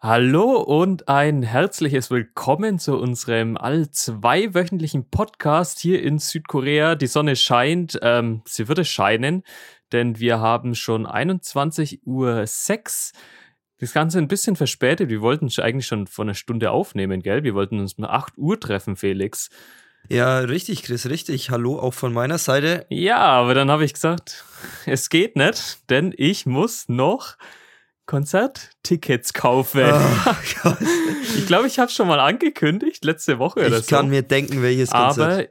Hallo und ein herzliches Willkommen zu unserem all zweiwöchentlichen Podcast hier in Südkorea. Die Sonne scheint, ähm, sie würde scheinen, denn wir haben schon 21.06 Uhr. Das Ganze ein bisschen verspätet. Wir wollten eigentlich schon vor einer Stunde aufnehmen, gell? Wir wollten uns um 8 Uhr treffen, Felix. Ja, richtig, Chris, richtig. Hallo auch von meiner Seite. Ja, aber dann habe ich gesagt, es geht nicht, denn ich muss noch Konzerttickets kaufen. Oh, ich glaube, ich habe schon mal angekündigt, letzte Woche oder ich so. Ich kann mir denken, welches Konzert. Aber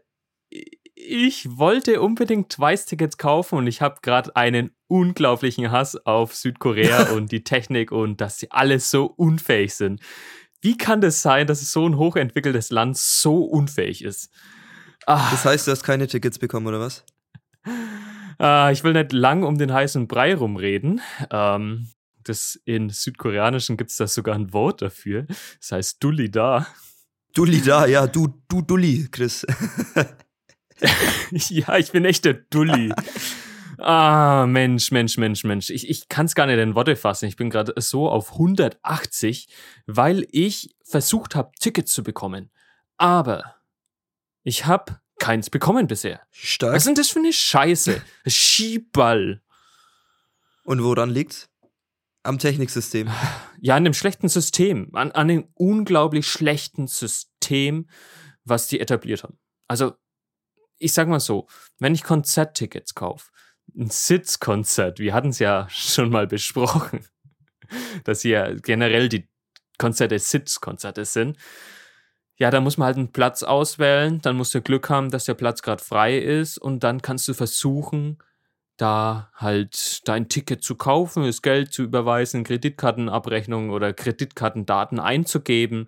ich wollte unbedingt Twice-Tickets kaufen und ich habe gerade einen unglaublichen Hass auf Südkorea und die Technik und dass sie alles so unfähig sind. Wie kann das sein, dass es so ein hochentwickeltes Land so unfähig ist? Ah. Das heißt, du hast keine Tickets bekommen, oder was? Ah, ich will nicht lang um den heißen Brei rumreden. Ähm, das in Südkoreanischen gibt es da sogar ein Wort dafür. Das heißt Dulli da. Dulli da, ja, du, du Dulli, Chris. ja, ich bin echt der Dulli. Ah, Mensch, Mensch, Mensch, Mensch. Ich, ich kann es gar nicht in Worte fassen. Ich bin gerade so auf 180, weil ich versucht habe, Tickets zu bekommen. Aber ich habe keins bekommen bisher. Stark. Was ist denn das für eine Scheiße? Schiebball. Und woran liegt's? Am Techniksystem. Ja, an dem schlechten System. An, an dem unglaublich schlechten System, was die etabliert haben. Also, ich sag mal so, wenn ich Konzerttickets kaufe, ein Sitzkonzert, wir hatten es ja schon mal besprochen, dass hier generell die Konzerte Sitzkonzerte sind. Ja, da muss man halt einen Platz auswählen, dann musst du Glück haben, dass der Platz gerade frei ist und dann kannst du versuchen, da halt dein Ticket zu kaufen, das Geld zu überweisen, Kreditkartenabrechnung oder Kreditkartendaten einzugeben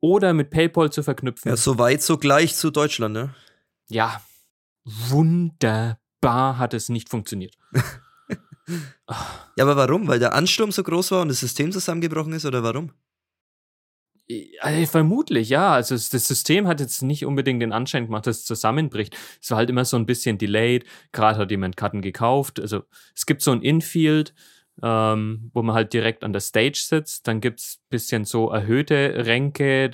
oder mit PayPal zu verknüpfen. Ja, so weit, so gleich zu Deutschland, ne? Ja, wunderbar hat es nicht funktioniert. ja, aber warum? Weil der Ansturm so groß war und das System zusammengebrochen ist oder warum? Also vermutlich, ja. Also das System hat jetzt nicht unbedingt den Anschein gemacht, dass es zusammenbricht. Es war halt immer so ein bisschen delayed. Gerade hat jemand Karten gekauft. Also es gibt so ein Infield, ähm, wo man halt direkt an der Stage sitzt. Dann gibt es ein bisschen so erhöhte Ränke.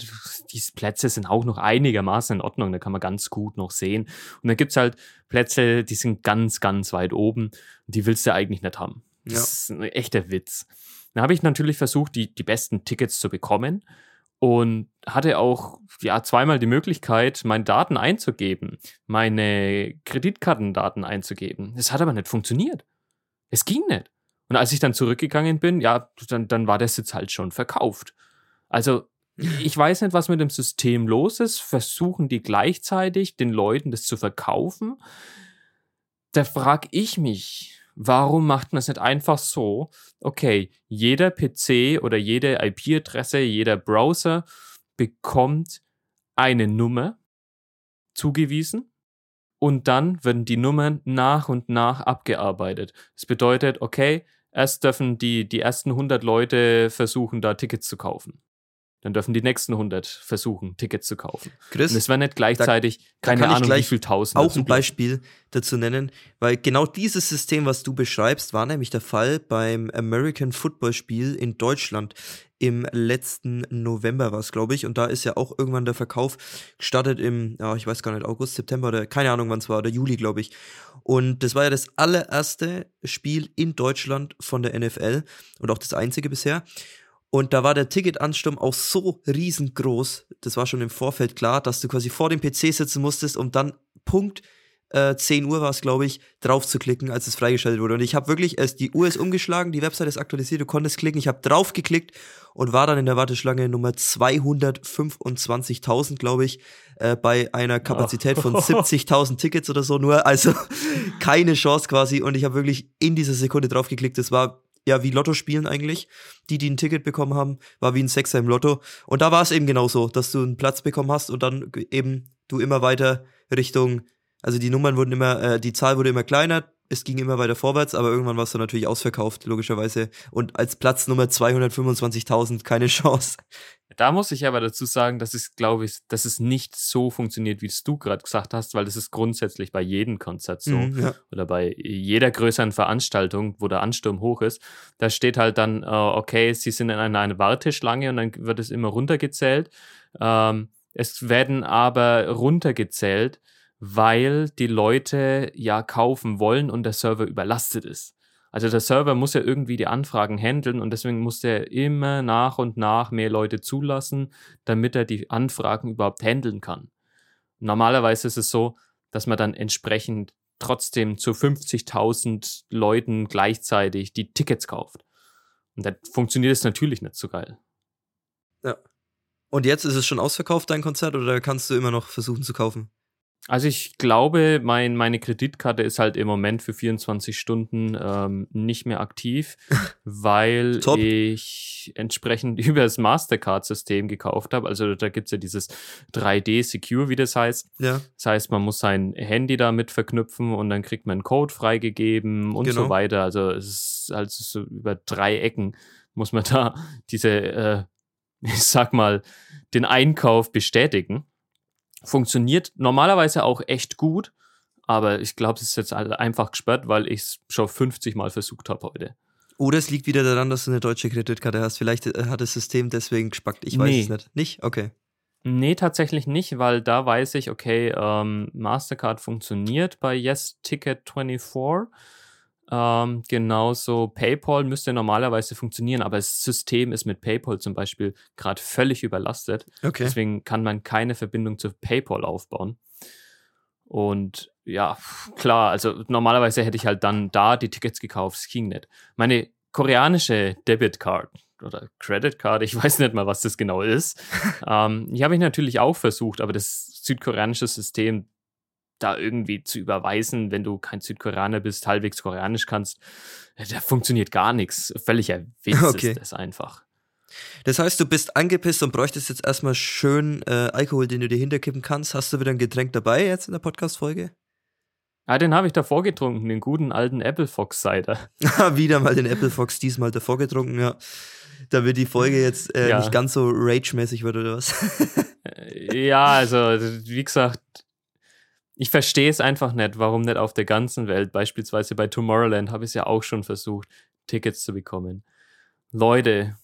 Diese Plätze sind auch noch einigermaßen in Ordnung. Da kann man ganz gut noch sehen. Und dann gibt es halt Plätze, die sind ganz, ganz weit oben. Die willst du eigentlich nicht haben. Das ja. ist ein echter Witz. Dann habe ich natürlich versucht, die, die besten Tickets zu bekommen und hatte auch ja zweimal die Möglichkeit, meine Daten einzugeben, meine Kreditkartendaten einzugeben. Es hat aber nicht funktioniert. Es ging nicht. Und als ich dann zurückgegangen bin, ja, dann, dann war der Sitz halt schon verkauft. Also, ich weiß nicht, was mit dem System los ist. Versuchen die gleichzeitig den Leuten das zu verkaufen? Da frage ich mich, Warum macht man es nicht einfach so? Okay, jeder PC oder jede IP-Adresse, jeder Browser bekommt eine Nummer zugewiesen und dann werden die Nummern nach und nach abgearbeitet. Das bedeutet, okay, erst dürfen die, die ersten 100 Leute versuchen, da Tickets zu kaufen. Dann dürfen die nächsten 100 versuchen, Tickets zu kaufen. Chris, und es wäre nicht gleichzeitig, da, keine da Ahnung, wie viel tausend. Auch ein Beispiel dazu nennen, weil genau dieses System, was du beschreibst, war nämlich der Fall beim American Football Spiel in Deutschland im letzten November war es, glaube ich. Und da ist ja auch irgendwann der Verkauf gestartet im, ja, ich weiß gar nicht, August, September oder keine Ahnung, wann es war, oder Juli, glaube ich. Und das war ja das allererste Spiel in Deutschland von der NFL und auch das einzige bisher. Und da war der Ticketansturm auch so riesengroß, das war schon im Vorfeld klar, dass du quasi vor dem PC sitzen musstest, um dann Punkt äh, 10 Uhr war es, glaube ich, drauf zu klicken, als es freigeschaltet wurde. Und ich habe wirklich, es, die Uhr ist umgeschlagen, die Website ist aktualisiert, du konntest klicken, ich habe drauf geklickt und war dann in der Warteschlange Nummer 225.000, glaube ich, äh, bei einer Kapazität von 70.000 Tickets oder so nur. Also keine Chance quasi. Und ich habe wirklich in dieser Sekunde drauf geklickt. Das war ja wie Lotto spielen eigentlich. Die, die ein Ticket bekommen haben, war wie ein Sechser im Lotto. Und da war es eben genauso, dass du einen Platz bekommen hast und dann eben du immer weiter Richtung, also die Nummern wurden immer, äh, die Zahl wurde immer kleiner, es ging immer weiter vorwärts, aber irgendwann warst du natürlich ausverkauft, logischerweise. Und als Platz Nummer 225.000 keine Chance. Da muss ich aber dazu sagen, dass es, glaube ich, dass es nicht so funktioniert, wie es du gerade gesagt hast, weil das ist grundsätzlich bei jedem Konzert so Mhm, ja. oder bei jeder größeren Veranstaltung, wo der Ansturm hoch ist. Da steht halt dann, äh, okay, sie sind in einer, einer Warteschlange und dann wird es immer runtergezählt. Ähm, es werden aber runtergezählt, weil die Leute ja kaufen wollen und der Server überlastet ist. Also der Server muss ja irgendwie die Anfragen handeln und deswegen muss er immer nach und nach mehr Leute zulassen, damit er die Anfragen überhaupt handeln kann. Normalerweise ist es so, dass man dann entsprechend trotzdem zu 50.000 Leuten gleichzeitig die Tickets kauft. Und dann funktioniert es natürlich nicht so geil. Und jetzt ist es schon ausverkauft, dein Konzert, oder kannst du immer noch versuchen zu kaufen? Also ich glaube, mein, meine Kreditkarte ist halt im Moment für 24 Stunden ähm, nicht mehr aktiv, weil Top. ich entsprechend über das Mastercard-System gekauft habe. Also da gibt's ja dieses 3D Secure, wie das heißt. Ja. Das heißt, man muss sein Handy damit verknüpfen und dann kriegt man einen Code freigegeben und Genau. so weiter. Also es ist also so über drei Ecken muss man da diese, äh, ich sag mal, den Einkauf bestätigen. Funktioniert normalerweise auch echt gut, aber ich glaube, es ist jetzt halt einfach gesperrt, weil ich es schon 50 Mal versucht habe heute. Oder es liegt wieder daran, dass du eine deutsche Kreditkarte hast. Vielleicht äh, hat das System deswegen gespackt. Ich weiß Nee. es nicht. Nicht? Okay. Nee, tatsächlich nicht, weil da weiß ich, okay, ähm, Mastercard funktioniert bei Yes Ticket 24. Ähm, genauso PayPal müsste normalerweise funktionieren, aber das System ist mit PayPal zum Beispiel gerade völlig überlastet. Okay. Deswegen kann man keine Verbindung zu PayPal aufbauen. Und ja, klar, also normalerweise hätte ich halt dann da die Tickets gekauft, es ging nicht. Meine koreanische Debitcard oder Credit Card, ich weiß nicht mal, was das genau ist, ähm, die habe ich natürlich auch versucht, aber das südkoreanische System da irgendwie zu überweisen, wenn du kein Südkoreaner bist, halbwegs koreanisch kannst, äh, da funktioniert gar nichts. Völliger Witz Okay. ist das einfach. Das heißt, du bist angepisst und bräuchtest jetzt erstmal schön äh, Alkohol, den du dir hinterkippen kannst. Hast du wieder ein Getränk dabei jetzt in der Podcast-Folge? Ah, den habe ich davor getrunken, den guten alten Apple Fox Cider. wieder mal den Apple Fox diesmal davor getrunken, ja. Damit die Folge jetzt äh, Ja. nicht ganz so rage-mäßig wird oder was. Äh, ja, also wie gesagt, ich verstehe es einfach nicht, warum nicht auf der ganzen Welt, beispielsweise bei Tomorrowland habe ich es ja auch schon versucht, Tickets zu bekommen. Leute,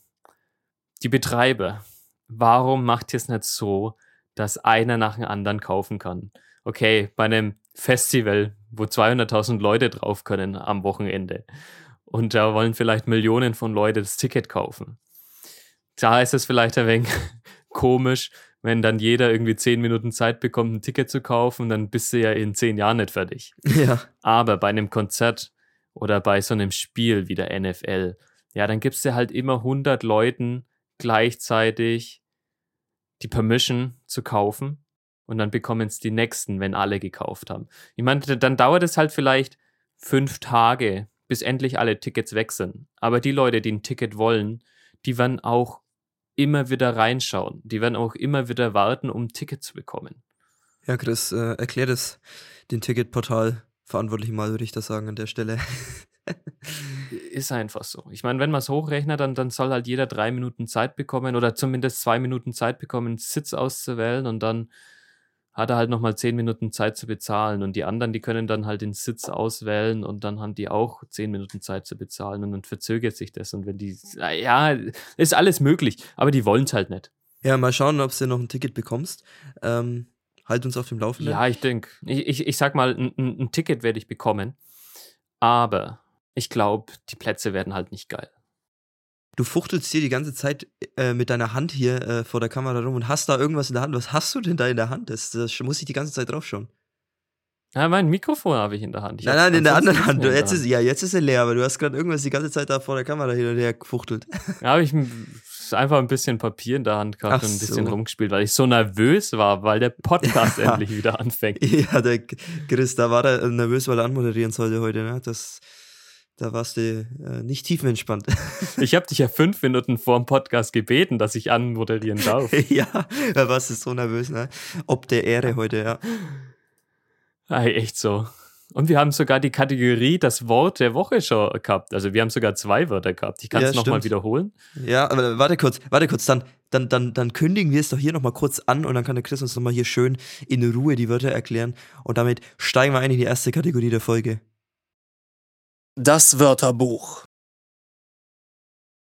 die Betreiber, warum macht ihr es nicht so, dass einer nach dem anderen kaufen kann? Okay, bei einem Festival, wo 200.000 Leute drauf können am Wochenende und da wollen vielleicht Millionen von Leuten das Ticket kaufen. Da ist es vielleicht ein wenig komisch, wenn dann jeder irgendwie 10 Minuten Zeit bekommt, ein Ticket zu kaufen, dann bist du ja in 10 Jahren nicht fertig. ja. Aber bei einem Konzert oder bei so einem Spiel wie der NFL, ja, dann gibst du halt immer 100 Leuten gleichzeitig die Permission zu kaufen und dann bekommen es die nächsten, wenn alle gekauft haben. Ich meine, dann dauert es halt vielleicht fünf Tage, bis endlich alle Tickets weg sind. Aber die Leute, die ein Ticket wollen, die werden auch immer wieder reinschauen. Die werden auch immer wieder warten, um ein Ticket zu bekommen. Ja, Chris, äh, erklär das den Ticketportal verantwortlich mal, würde ich das sagen an der Stelle. Ist einfach so. Ich meine, wenn man es hochrechnet, dann, dann soll halt jeder drei Minuten Zeit bekommen oder zumindest zwei Minuten Zeit bekommen, einen Sitz auszuwählen und dann hat er halt nochmal zehn Minuten Zeit zu bezahlen. Und die anderen, die können dann halt den Sitz auswählen und dann haben die auch zehn Minuten Zeit zu bezahlen und dann verzögert sich das. Und wenn die, ja, ist alles möglich, aber die wollen es halt nicht. Ja, mal schauen, ob du noch ein Ticket bekommst. Ähm, halt uns auf dem Laufenden. Ja, ich denke, ich, ich, ich sag mal, ein, ein ein Ticket werde ich bekommen, aber ich glaube, die Plätze werden halt nicht geil. Du fuchtelst hier die ganze Zeit äh, mit deiner Hand hier äh, vor der Kamera rum und hast da irgendwas in der Hand. Was hast du denn da in der Hand? Das, das muss ich die ganze Zeit drauf schauen. Ja, mein Mikrofon habe ich in der Hand. Ich nein, nein, in der anderen Hand. in Jetzt ist, ja, jetzt ist er leer, aber du hast gerade irgendwas die ganze Zeit da vor der Kamera hin und her gefuchtelt. Ja, habe ich einfach ein bisschen Papier in der Hand gehabt Ach und ein bisschen so. rumgespielt, weil ich so nervös war, weil der Podcast endlich wieder anfängt. ja, der Chris, da war er nervös, weil er anmoderieren sollte heute. Ne? Das, da warst du äh, nicht tiefenentspannt. Ich habe dich ja fünf Minuten vor dem Podcast gebeten, dass ich anmoderieren darf. ja, da warst du so nervös. Ne? Ob der Ehre heute, ja. Ey, echt so. Und wir haben sogar die Kategorie das Wort der Woche schon gehabt. Also wir haben sogar zwei Wörter gehabt. Ich kann es Ja, nochmal wiederholen. Ja, aber warte kurz, warte kurz, dann, dann, dann, dann kündigen wir es doch hier nochmal kurz an und dann kann der Chris uns nochmal hier schön in Ruhe die Wörter erklären. Und damit steigen wir ein in die erste Kategorie der Folge. Das Wörterbuch.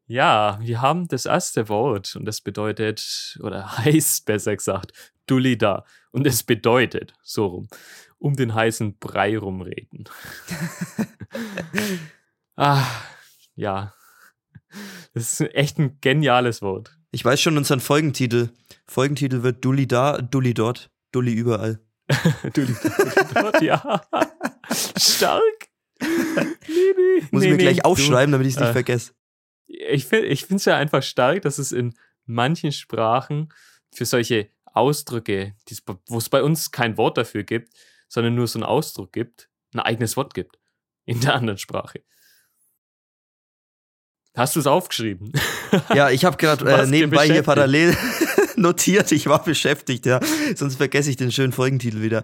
Ja, wir haben das erste Wort und das bedeutet, oder heißt besser gesagt, Dulida. Und es bedeutet, so rum, um den heißen Brei rumreden. ah, ja. Das ist echt ein geniales Wort. Ich weiß schon unseren Folgentitel. Folgentitel wird Dulli da, Dulli dort, Dulli überall. Dulida, dort, ja. Stark. Muss ich mir gleich aufschreiben, damit ich es nicht äh, vergesse. ich finde ich es ja einfach stark, dass es in manchen Sprachen für solche Ausdrücke, wo es bei uns kein Wort dafür gibt, sondern nur so einen Ausdruck gibt, ein eigenes Wort gibt. In der anderen Sprache. Hast du es aufgeschrieben? Ja, ich habe gerade äh, nebenbei hier parallel notiert. Ich war beschäftigt, ja. Sonst vergesse ich den schönen Folgentitel wieder.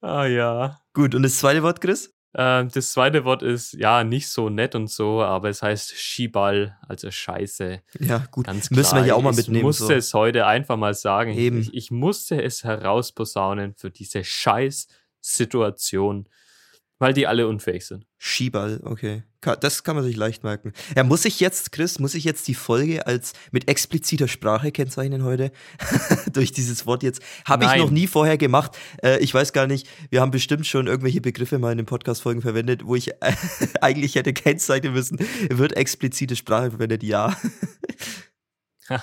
ah ja. Gut, und das zweite Wort, Chris? Ähm, das zweite Wort ist ja nicht so nett und so, aber es heißt Skiball, also Scheiße. Ja, gut. Ganz klar. Müssen wir hier auch mal ich mitnehmen. musste So. es heute einfach mal sagen. Eben. Ich, ich musste es herausposaunen für diese Scheiß-Situation, weil die alle unfähig sind. Skiball, okay. Ka- Das kann man sich leicht merken. Ja, muss ich jetzt, Chris, muss ich jetzt die Folge als mit expliziter Sprache kennzeichnen heute? Durch dieses Wort jetzt. Habe ich noch nie vorher gemacht. Äh, ich weiß gar nicht, wir haben bestimmt schon irgendwelche Begriffe mal in den Podcast-Folgen verwendet, wo ich äh, eigentlich hätte kennzeichnen müssen. Wird explizite Sprache verwendet? Ja.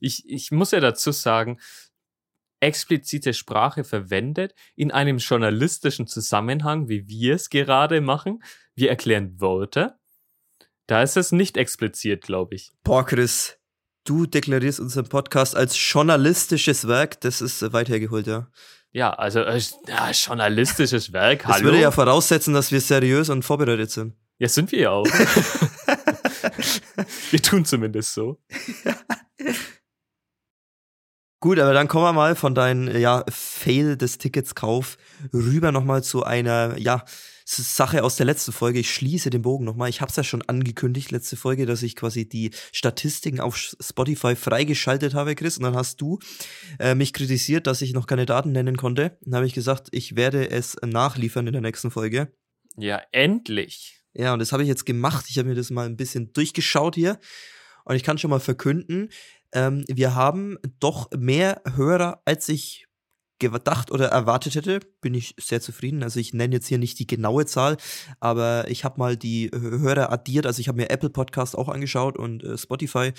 ich, ich muss ja dazu sagen, explizite Sprache verwendet in einem journalistischen Zusammenhang, wie wir es gerade machen. Wir erklären Wörter. Da ist es nicht explizit, glaube ich. Boah, Chris, du deklarierst unseren Podcast als journalistisches Werk. Das ist äh, weit hergeholt, ja. Ja, also äh, ja, journalistisches Werk. Das Hallo. würde ja voraussetzen, dass wir seriös und vorbereitet sind. Ja, sind wir ja auch. wir tun zumindest so. Gut, aber dann kommen wir mal von deinem ja, Fail des Ticketskauf rüber nochmal zu einer ja, Sache aus der letzten Folge. Ich schließe den Bogen nochmal. Ich habe es ja schon angekündigt, letzte Folge, dass ich quasi die Statistiken auf Spotify freigeschaltet habe, Chris. Und dann hast du äh, mich kritisiert, dass ich noch keine Daten nennen konnte. Dann habe ich gesagt, ich werde es nachliefern in der nächsten Folge. Ja, endlich. Ja, und das habe ich jetzt gemacht. Ich habe mir das mal ein bisschen durchgeschaut hier. Und ich kann schon mal verkünden, ähm, wir haben doch mehr Hörer, als ich gedacht oder erwartet hätte. Bin ich sehr zufrieden. Also ich nenne jetzt hier nicht die genaue Zahl, aber ich habe mal die Hörer addiert. Also ich habe mir Apple Podcast auch angeschaut und äh, Spotify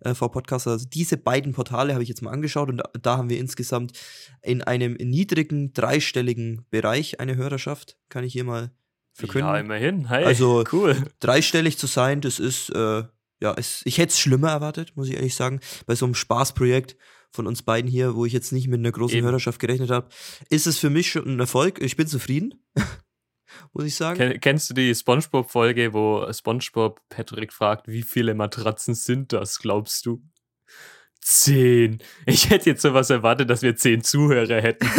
äh, for Podcast. Also diese beiden Portale habe ich jetzt mal angeschaut und da, da haben wir insgesamt in einem niedrigen dreistelligen Bereich eine Hörerschaft. Kann ich hier mal verkünden Ja, immerhin. Hey, Also- cool. dreistellig zu sein, das ist, äh, ja, es, ich hätte es schlimmer erwartet, muss ich ehrlich sagen. Bei so einem Spaßprojekt von uns beiden hier, wo ich jetzt nicht mit einer großen Eben. Hörerschaft gerechnet habe, ist es für mich schon ein Erfolg. Ich bin zufrieden, muss ich sagen. Ken, kennst du die SpongeBob-Folge, wo SpongeBob Patrick fragt, wie viele Matratzen sind das, glaubst du? Zehn. Ich hätte jetzt sowas erwartet, dass wir zehn Zuhörer hätten.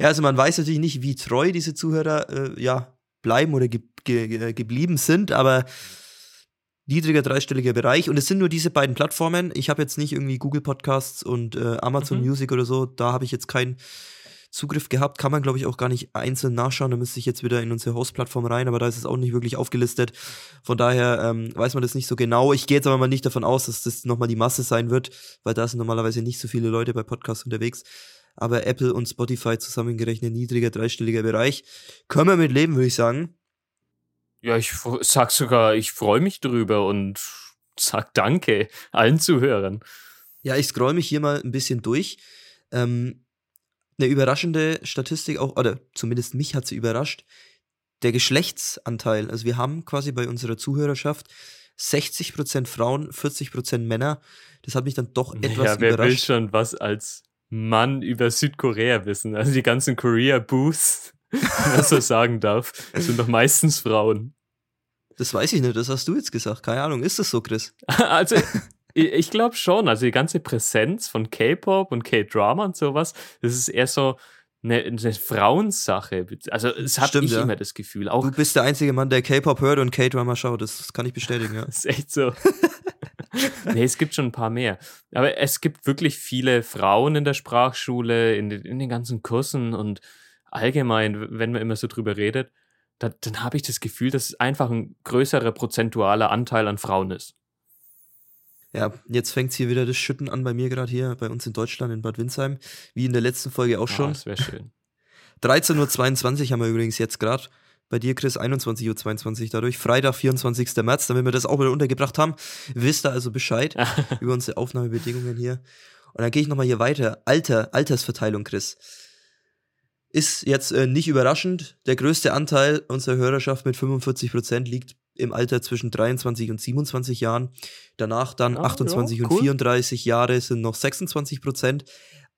Ja, also man weiß natürlich nicht, wie treu diese Zuhörer äh, ja, bleiben oder ge ge geblieben sind, aber niedriger dreistelliger Bereich und es sind nur diese beiden Plattformen. Ich habe jetzt nicht irgendwie Google Podcasts und äh, Amazon Mhm. Music oder so, da habe ich jetzt keinen Zugriff gehabt, kann man glaube ich auch gar nicht einzeln nachschauen, da müsste ich jetzt wieder in unsere Host-Plattform rein, aber da ist es auch nicht wirklich aufgelistet. Von daher ähm, weiß man das nicht so genau. Ich gehe jetzt aber mal nicht davon aus, dass das nochmal die Masse sein wird, weil da sind normalerweise nicht so viele Leute bei Podcasts unterwegs aber Apple und Spotify zusammengerechnet niedriger dreistelliger Bereich. Können wir mit leben, würde ich sagen. Ja, ich sag sogar, ich freue mich drüber und sag Danke allen Zuhörern. Ja, ich scroll mich hier mal ein bisschen durch. Ähm, eine überraschende Statistik auch, oder zumindest mich hat sie überrascht. Der Geschlechtsanteil, also wir haben quasi bei unserer Zuhörerschaft 60% Frauen, 40% Männer. Das hat mich dann doch etwas ja, wer will überrascht. schon was als Mann über Südkorea wissen? Also die ganzen Korea-Booths, man so sagen darf, sind doch meistens Frauen. Das weiß ich nicht, das hast du jetzt gesagt. Keine Ahnung, ist das so, Chris? Also, ich, glaube schon, also die ganze Präsenz von K-Pop und K-Drama und sowas, das ist eher so eine, eine Frauensache. Also, es hat Stimmt, ich ja. immer das Gefühl. Auch Du bist der einzige Mann, der K-Pop hört und K-Drama schaut. Das kann ich bestätigen, ja. Das ist echt so. nee, es gibt schon ein paar mehr. Aber es gibt wirklich viele Frauen in der Sprachschule, in den, in den ganzen Kursen und allgemein, wenn man immer so drüber redet, da, dann habe ich das Gefühl, dass es einfach ein größerer prozentualer Anteil an Frauen ist. Ja, jetzt fängt hier wieder das Schütten an bei mir gerade hier, bei uns in Deutschland, in Bad Windsheim. Wie in der letzten Folge auch Ah, schon. das wäre schön. 13.22 Uhr haben wir übrigens jetzt gerade. Bei dir, Chris, 21.22 Uhr dadurch. Freitag, 24. März, damit wir das auch wieder untergebracht haben. Wisst ihr also Bescheid über unsere Aufnahmebedingungen hier. Und dann gehe ich nochmal hier weiter. Alter, Altersverteilung, Chris. Ist jetzt äh, nicht überraschend. Der größte Anteil unserer Hörerschaft mit 45% liegt im Alter zwischen 23 und 27 Jahren. Danach dann Ah, 28 ja, und cool. 34 Jahre sind noch 26%.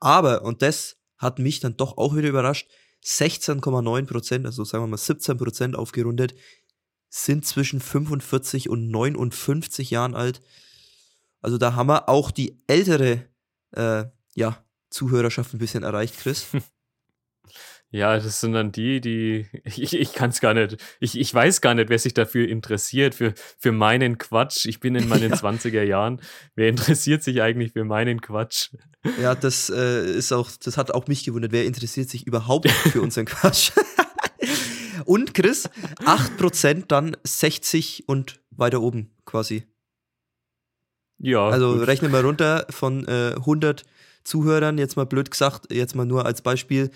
Aber, und das hat mich dann doch auch wieder überrascht, 16,9 Prozent, also sagen wir mal 17 Prozent aufgerundet, sind zwischen 45 und 59 Jahren alt. Also da haben wir auch die ältere äh, ja, Zuhörerschaft ein bisschen erreicht, Chris. Ja, das sind dann die, die. Ich, ich kann es gar nicht. Ich, ich weiß gar nicht, wer sich dafür interessiert, für, für meinen Quatsch. Ich bin in meinen Ja. 20er Jahren. Wer interessiert sich eigentlich für meinen Quatsch? Ja, das äh, ist auch, das hat auch mich gewundert. Wer interessiert sich überhaupt für unseren Quatsch? und Chris, 8% dann 60 und weiter oben quasi. Ja. Also gut. rechnen wir runter von äh, 100 Zuhörern, jetzt mal blöd gesagt, jetzt mal nur als Beispiel,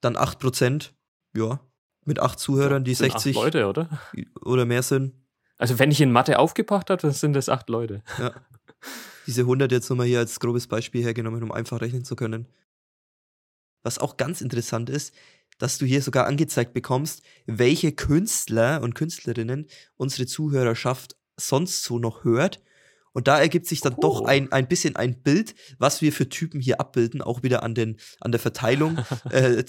dann 8%, ja, mit 8 Zuhörern, die sind acht 60 Leute, oder? oder mehr sind. Also, wenn ich in Mathe aufgepasst habe, dann sind das acht Leute. Ja. Diese 100 jetzt nochmal hier als grobes Beispiel hergenommen, um einfach rechnen zu können. Was auch ganz interessant ist, dass du hier sogar angezeigt bekommst, welche Künstler und Künstlerinnen unsere Zuhörerschaft sonst so noch hört. Und da ergibt sich dann Oh. doch ein, ein bisschen ein Bild, was wir für Typen hier abbilden, auch wieder an, den, an der Verteilung äh,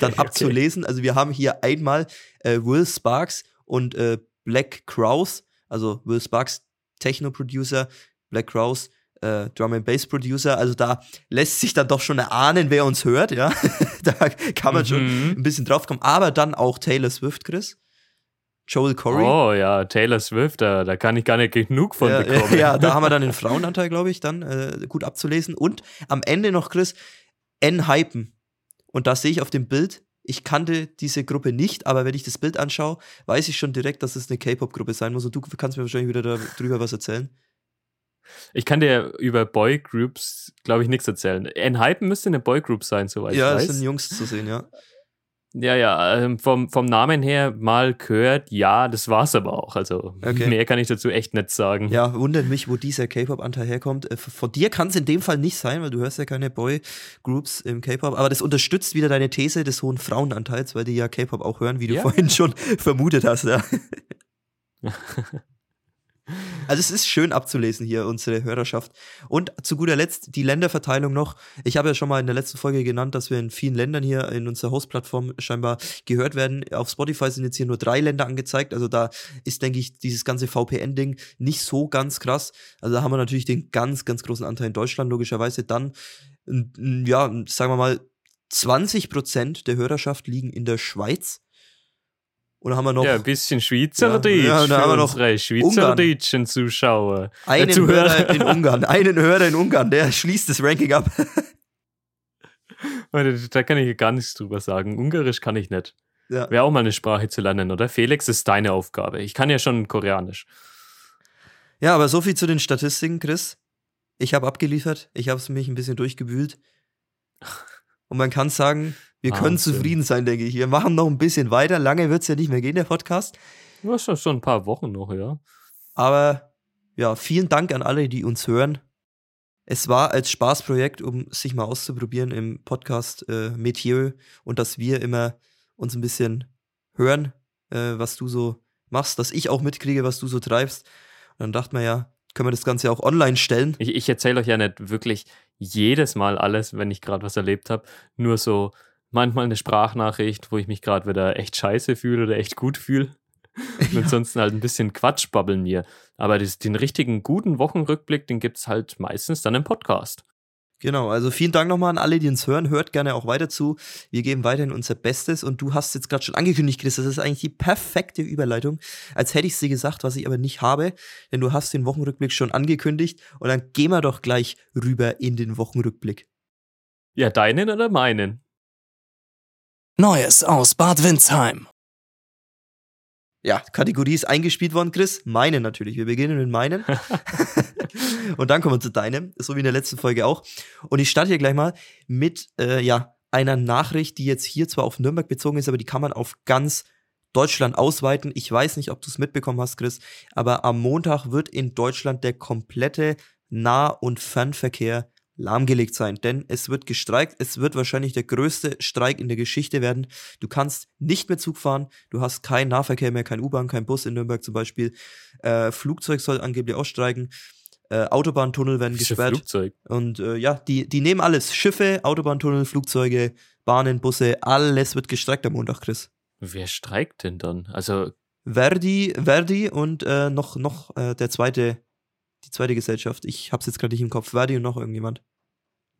dann okay. abzulesen. Also wir haben hier einmal äh, Will Sparks und äh, Black Krause, also Will Sparks Techno-Producer, Black Krause äh, Drum and Bass Producer. Also da lässt sich dann doch schon erahnen, wer uns hört, ja. da kann man schon Mhm. ein bisschen drauf kommen. Aber dann auch Taylor Swift, Chris. Joel Corey. Oh ja, Taylor Swift, da, da kann ich gar nicht genug von ja, bekommen. ja, ja, da haben wir dann den Frauenanteil, glaube ich, dann äh, gut abzulesen. Und am Ende noch, Chris, N-Hypen. Und da sehe ich auf dem Bild, ich kannte diese Gruppe nicht, aber wenn ich das Bild anschaue, weiß ich schon direkt, dass es eine K-Pop-Gruppe sein muss. Und du kannst mir wahrscheinlich wieder darüber was erzählen. Ich kann dir über Boygroups, glaube ich, nichts erzählen. N-Hypen müsste eine Boygroup sein, soweit ja, ich es weiß. sind Jungs zu sehen, ja. Ja, ja, ähm, vom, vom Namen her mal gehört, ja, das war's aber auch. Also Okay. mehr kann ich dazu echt nicht sagen. Ja, wundert mich, wo dieser K-Pop-Anteil herkommt. Äh, Von dir kann es in dem Fall nicht sein, weil du hörst ja keine Boy-Groups im K-Pop. Aber das unterstützt wieder deine These des hohen Frauenanteils, weil die ja K-Pop auch hören, wie du Ja. vorhin schon vermutet hast. Ja. Also es ist schön abzulesen hier, unsere Hörerschaft. Und zu guter Letzt die Länderverteilung noch. Ich habe ja schon mal in der letzten Folge genannt, dass wir in vielen Ländern hier in unserer Host-Plattform scheinbar gehört werden. Auf Spotify sind jetzt hier nur drei Länder angezeigt. Also da ist, denke ich, dieses ganze VPN-Ding nicht so ganz krass. Also da haben wir natürlich den ganz, ganz großen Anteil in Deutschland, logischerweise. Dann, ja, sagen wir mal, 20% der Hörerschaft liegen in der Schweiz. Und dann haben wir noch Ja, ein bisschen Schweizerdeutsch Ja, ja, dann haben wir noch unsere schweizerdeutschen Zuschauer. einen äh, Zuhörer. Hörer in Ungarn. Einen Hörer in Ungarn, der schließt das Ranking ab. Da kann ich gar nichts drüber sagen. Ungarisch kann ich nicht. Ja. Wäre auch mal eine Sprache zu lernen, oder? Felix, ist deine Aufgabe. Ich kann ja schon Koreanisch. Ja, aber so viel zu den Statistiken, Chris. Ich habe abgeliefert, ich habe es mich ein bisschen durchgewühlt. Und man kann sagen, wir können Wahnsinn. zufrieden sein, denke ich. Wir machen noch ein bisschen weiter. Lange wird es ja nicht mehr gehen, der Podcast. Das ist schon ein paar Wochen noch, ja. Aber ja, vielen Dank an alle, die uns hören. Es war als Spaßprojekt, um sich mal auszuprobieren im Podcast äh, Metier und dass wir immer uns ein bisschen hören, äh, was du so machst, dass ich auch mitkriege, was du so treibst. Und dann dachte man ja, können wir das Ganze auch online stellen. Ich, ich erzähle euch ja nicht wirklich jedes Mal alles, wenn ich gerade was erlebt habe. Nur so manchmal eine Sprachnachricht, wo ich mich gerade wieder echt scheiße fühle oder echt gut fühle. Und ansonsten halt ein bisschen Quatsch babbeln mir. Aber das, den richtigen guten Wochenrückblick, den gibt es halt meistens dann im Podcast. Genau, also vielen Dank nochmal an alle, die uns hören. Hört gerne auch weiter zu. Wir geben weiterhin unser Bestes und du hast jetzt gerade schon angekündigt, Chris, das ist eigentlich die perfekte Überleitung, als hätte ich sie gesagt, was ich aber nicht habe, denn du hast den Wochenrückblick schon angekündigt und dann gehen wir doch gleich rüber in den Wochenrückblick. Ja, deinen oder meinen? Neues aus Bad Windsheim. Ja, Kategorie ist eingespielt worden, Chris. Meine natürlich. Wir beginnen mit meinen. und dann kommen wir zu deinem, so wie in der letzten Folge auch. Und ich starte hier gleich mal mit, äh, ja, einer Nachricht, die jetzt hier zwar auf Nürnberg bezogen ist, aber die kann man auf ganz Deutschland ausweiten. Ich weiß nicht, ob du es mitbekommen hast, Chris, aber am Montag wird in Deutschland der komplette Nah- und Fernverkehr lahmgelegt sein, denn es wird gestreikt. Es wird wahrscheinlich der größte Streik in der Geschichte werden. Du kannst nicht mehr Zug fahren, du hast keinen Nahverkehr mehr, kein U-Bahn, kein Bus in Nürnberg zum Beispiel. Äh, Flugzeug soll angeblich auch streiken. Äh, Autobahntunnel werden gesperrt. Flugzeug. Und äh, ja, die, die nehmen alles. Schiffe, Autobahntunnel, Flugzeuge, Bahnen, Busse, alles wird gestreikt am Montag, Chris. Wer streikt denn dann? Also. Verdi, Verdi und äh, noch, noch äh, der zweite die zweite Gesellschaft. Ich hab's jetzt gerade nicht im Kopf. Verdi und noch irgendjemand.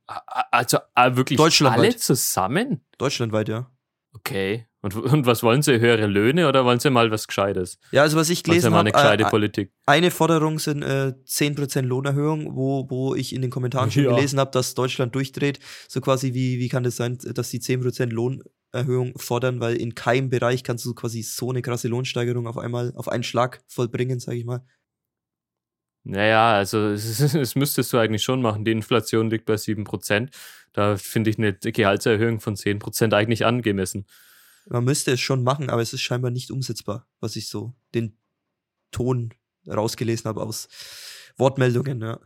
Also wirklich alle zusammen? Deutschlandweit, ja. Okay. Und, und was wollen sie? Höhere Löhne oder wollen sie mal was Gescheites? Ja, also was ich gelesen mal eine habe, äh, eine Forderung sind äh, 10% Lohnerhöhung, wo, wo ich in den Kommentaren schon Ja. gelesen habe, dass Deutschland durchdreht. So quasi, wie, wie kann das sein, dass die 10% Lohnerhöhung fordern, weil in keinem Bereich kannst du quasi so eine krasse Lohnsteigerung auf einmal, auf einen Schlag vollbringen, sag ich mal. Naja, also es, müsstest du eigentlich schon machen. Die Inflation liegt bei 7%. Da finde ich eine Gehaltserhöhung von 10% eigentlich angemessen. Man müsste es schon machen, aber es ist scheinbar nicht umsetzbar, was ich so den Ton rausgelesen habe aus Wortmeldungen, ja.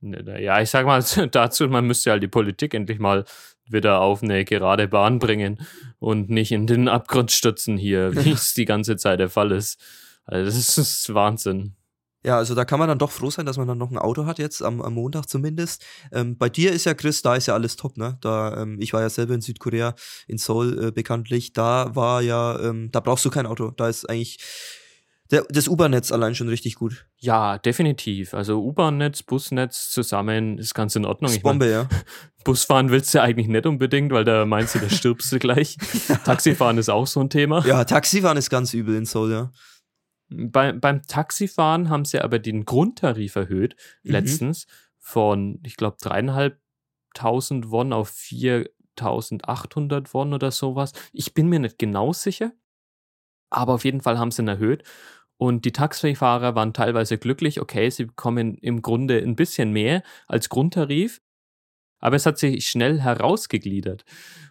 Ja, ich sag mal dazu, man müsste halt die Politik endlich mal wieder auf eine gerade Bahn bringen und nicht in den Abgrund stürzen hier, wie es die ganze Zeit der Fall ist. Also das ist Wahnsinn. Ja, also da kann man dann doch froh sein, dass man dann noch ein Auto hat jetzt, am, am Montag zumindest. Ähm, bei dir ist ja, Chris, da ist ja alles top, ne? Da, ähm, ich war ja selber in Südkorea, in Seoul äh, bekanntlich. Da war ja, ähm, da brauchst du kein Auto. Da ist eigentlich der, das U-Bahn-Netz allein schon richtig gut. Ja, definitiv. Also U-Bahn-Netz, Busnetz zusammen ist ganz in Ordnung. Ist Ich mein, Bombe, ja. Busfahren willst du eigentlich nicht unbedingt, weil da meinst du, da stirbst du gleich. Taxifahren ist auch so ein Thema. Ja, Taxifahren ist ganz übel in Seoul, ja. Bei, beim Taxifahren haben sie aber den Grundtarif erhöht, Mhm. letztens von, ich glaube, dreieinhalbtausend Won auf 4800 Won oder sowas. Ich bin mir nicht genau sicher, aber auf jeden Fall haben sie ihn erhöht. Und die Taxifahrer waren teilweise glücklich, okay, sie bekommen im Grunde ein bisschen mehr als Grundtarif, aber es hat sich schnell herausgegliedert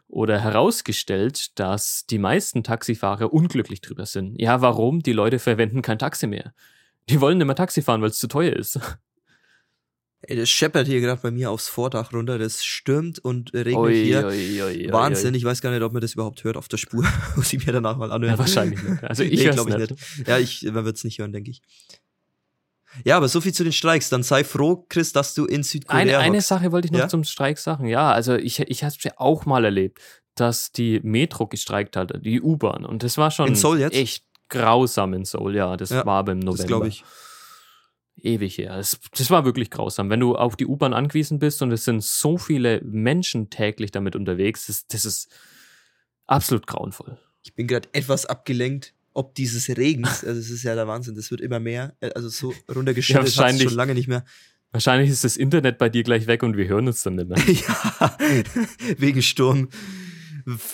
oder herausgestellt, dass die meisten Taxifahrer unglücklich drüber sind. Ja, warum? Die Leute verwenden kein Taxi mehr. Die wollen nicht mehr Taxi fahren, weil es zu teuer ist. Ey, das scheppert hier gerade bei mir aufs Vordach runter. Das stürmt und regnet hier. ui, ui, Wahnsinn, ich weiß gar nicht, ob man das überhaupt hört auf der Spur. Muss ich mir danach mal anhören. Ja, wahrscheinlich nicht. Also ich nee, glaube ich nicht. nicht. Ja, ich, man wird es nicht hören, denke ich. Ja, aber so viel zu den Streiks. Dann sei froh, Chris, dass du in Südkorea Eine, eine. Sache wollte ich noch Ja? zum Streik sagen. Ja, also ich, ich habe es ja auch mal erlebt, dass die Metro gestreikt hat, die U-Bahn. Und das war schon In Seoul jetzt? echt grausam in Seoul. Ja, das Ja, war beim November. Das glaube ich. ewig her. Das, das war wirklich grausam. Wenn du auf die U-Bahn angewiesen bist und es sind so viele Menschen täglich damit unterwegs, das, das ist absolut grauenvoll. Ich bin gerade etwas abgelenkt, ob dieses Regens, also es ist ja der Wahnsinn, das wird immer mehr, äh, also so runtergeschüttet Ja, schon lange nicht mehr. Wahrscheinlich ist das Internet bei dir gleich weg und wir hören uns dann nicht mehr. ja, wegen Sturm.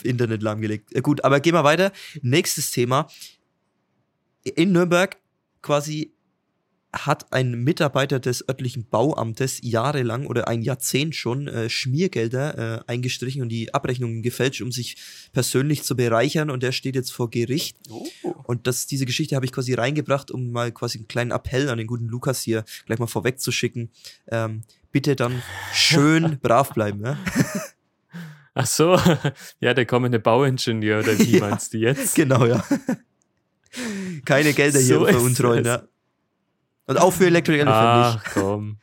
Internet lahmgelegt. Äh, Gut, aber gehen wir weiter. Nächstes Thema. In Nürnberg quasi hat ein Mitarbeiter des örtlichen Bauamtes jahrelang oder ein Jahrzehnt schon äh, Schmiergelder äh, eingestrichen und die Abrechnungen gefälscht, um sich persönlich zu bereichern und der steht jetzt vor Gericht. Und das, diese Geschichte habe ich quasi reingebracht, um mal quasi einen kleinen Appell an den guten Lukas hier gleich mal vorwegzuschicken. Ähm, bitte dann schön brav bleiben. Ja? Ach so, ja, der kommende Bauingenieur oder wie Ja. meinst du jetzt? Genau, ja. Keine Gelder hier So ist veruntreuen, ja. Und auch für Electric Elephant nicht. Ach komm.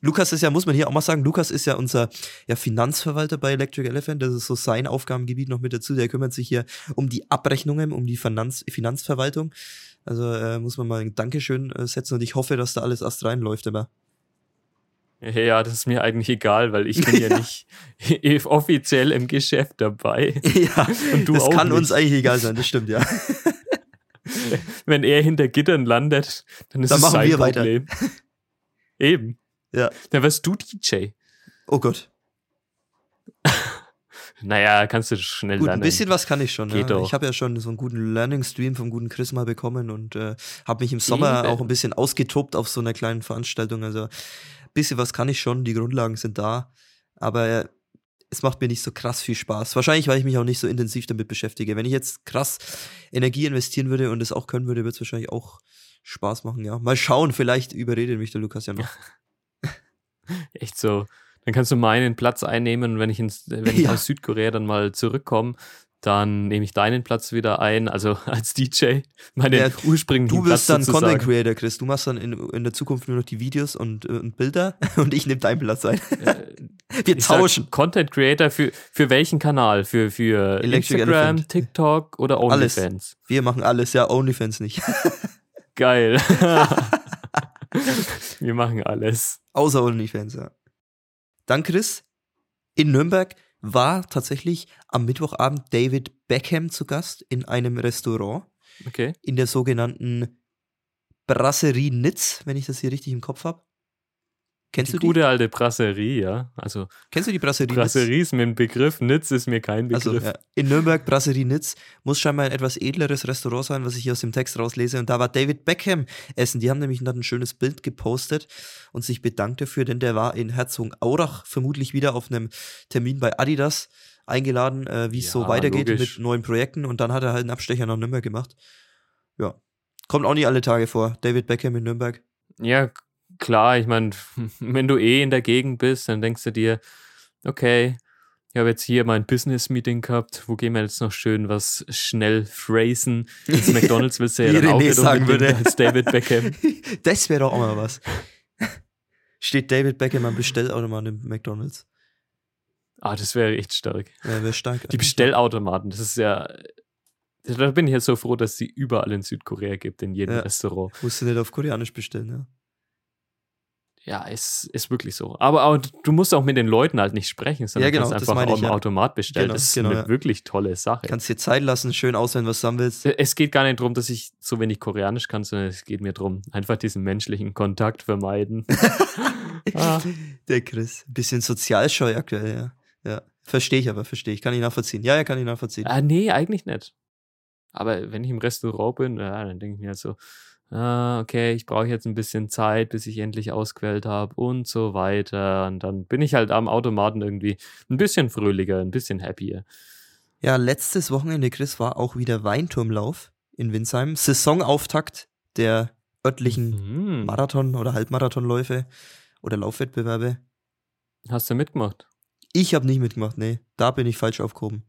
Lukas ist ja, muss man hier auch mal sagen, Lukas ist ja unser ja, Finanzverwalter bei Electric Elephant. Das ist so sein Aufgabengebiet noch mit dazu. Der kümmert sich hier um die Abrechnungen, um die Finanz Finanzverwaltung. Also äh, muss man mal ein Dankeschön äh, setzen und ich hoffe, dass da alles erst reinläuft, aber Ja, das ist mir eigentlich egal, weil ich bin ja, nicht offiziell im Geschäft dabei. Ja, und du das auch kann nicht. uns eigentlich egal sein, das stimmt, ja. Wenn er hinter Gittern landet, dann ist dann es machen sein wir Problem. Weiter. Eben. Ja. Dann wirst du DJ. Oh Gott. naja, kannst du schnell Gut, lernen. Ein bisschen was kann ich schon. Geht ja. Doch. Ich habe ja schon so einen guten Learning-Stream vom guten Chris mal bekommen und äh, habe mich im Sommer Eben. auch ein bisschen ausgetobt auf so einer kleinen Veranstaltung. Also ein bisschen was kann ich schon, die Grundlagen sind da. Aber es macht mir nicht so krass viel Spaß. Wahrscheinlich, weil ich mich auch nicht so intensiv damit beschäftige. Wenn ich jetzt krass Energie investieren würde und es auch können würde, wird es wahrscheinlich auch Spaß machen, ja. Mal schauen, vielleicht überredet mich der Lukas ja noch. Echt so. Dann kannst du meinen Platz einnehmen und wenn ich, ins, wenn ich ja. aus Südkorea dann mal zurückkomme, dann nehme ich deinen Platz wieder ein, also als DJ, meinen ja, ursprünglichen Du wirst dann sozusagen. Content Creator, Chris. Du machst dann in, in der Zukunft nur noch die Videos und, äh, und Bilder und ich nehme deinen Platz ein. Wir tauschen. Content Creator für, für welchen Kanal? Für, für Instagram, Elephant. TikTok oder OnlyFans? Alles. Wir machen alles, ja, OnlyFans nicht. Geil. Wir machen alles. Außer OnlyFans, ja. Dann Chris, in Nürnberg war tatsächlich am Mittwochabend David Beckham zu Gast in einem Restaurant. Okay. In der sogenannten Brasserie Nitz, wenn ich das hier richtig im Kopf habe. Kennst die du die? Gute alte Brasserie, ja. Also Kennst du die Brasserie Brasserie ist mir ein Begriff, Nitz ist mir kein also, Begriff. Also, ja. In Nürnberg, Brasserie Nitz, muss scheinbar ein etwas edleres Restaurant sein, was ich hier aus dem Text rauslese. Und da war David Beckham essen. Die haben nämlich dann ein schönes Bild gepostet und sich bedankt dafür, denn der war in Herzogenaurach vermutlich wieder auf einem Termin bei Adidas eingeladen, äh, wie es ja, so weitergeht logisch. mit neuen Projekten. Und dann hat er halt einen Abstecher nach Nürnberg gemacht. Ja. Kommt auch nicht alle Tage vor. David Beckham in Nürnberg. Ja, klar, ich meine, wenn du eh in der Gegend bist, dann denkst du dir, okay, ich habe jetzt hier mein Business-Meeting gehabt, wo gehen wir jetzt noch schön was schnell phrasen? Ins McDonalds willst du ja dann auch nicht sagen würde. als David Beckham. das wäre doch auch mal was. Steht David Beckham am Bestellautomaten im McDonalds. Ah, das wäre echt stark. Ja, wäre stark. Die Bestellautomaten, das ist ja da bin ich jetzt so froh, dass sie überall in Südkorea gibt, in jedem ja. Restaurant. Musst du nicht auf Koreanisch bestellen, ja. Ja, ist, ist wirklich so. Aber, aber du musst auch mit den Leuten halt nicht sprechen, sondern ja, genau, kannst einfach am ja. Automat bestellen. Genau, das ist genau, eine ja. wirklich tolle Sache. Kannst dir Zeit lassen, schön auswählen, was du haben willst. Es geht gar nicht darum, dass ich so wenig Koreanisch kann, sondern es geht mir darum, einfach diesen menschlichen Kontakt vermeiden. ah. Der Chris. Bisschen sozialscheu aktuell, ja. Ja. Verstehe ich aber, verstehe ich. Kann ich nachvollziehen. Ja, ja, kann ich nachvollziehen. Ah, nee, eigentlich nicht. Aber wenn ich im Restaurant bin, ja, dann denke ich mir halt so, ah, okay, ich brauche jetzt ein bisschen Zeit, bis ich endlich ausgewählt habe und so weiter. Und dann bin ich halt am Automaten irgendwie ein bisschen fröhlicher, ein bisschen happier. Ja, letztes Wochenende, Chris, war auch wieder Weinturmlauf in Winsheim. Saisonauftakt der örtlichen mhm. Marathon- oder Halbmarathonläufe oder Laufwettbewerbe. Hast du mitgemacht? Ich habe nicht mitgemacht, nee. Da bin ich falsch aufgehoben.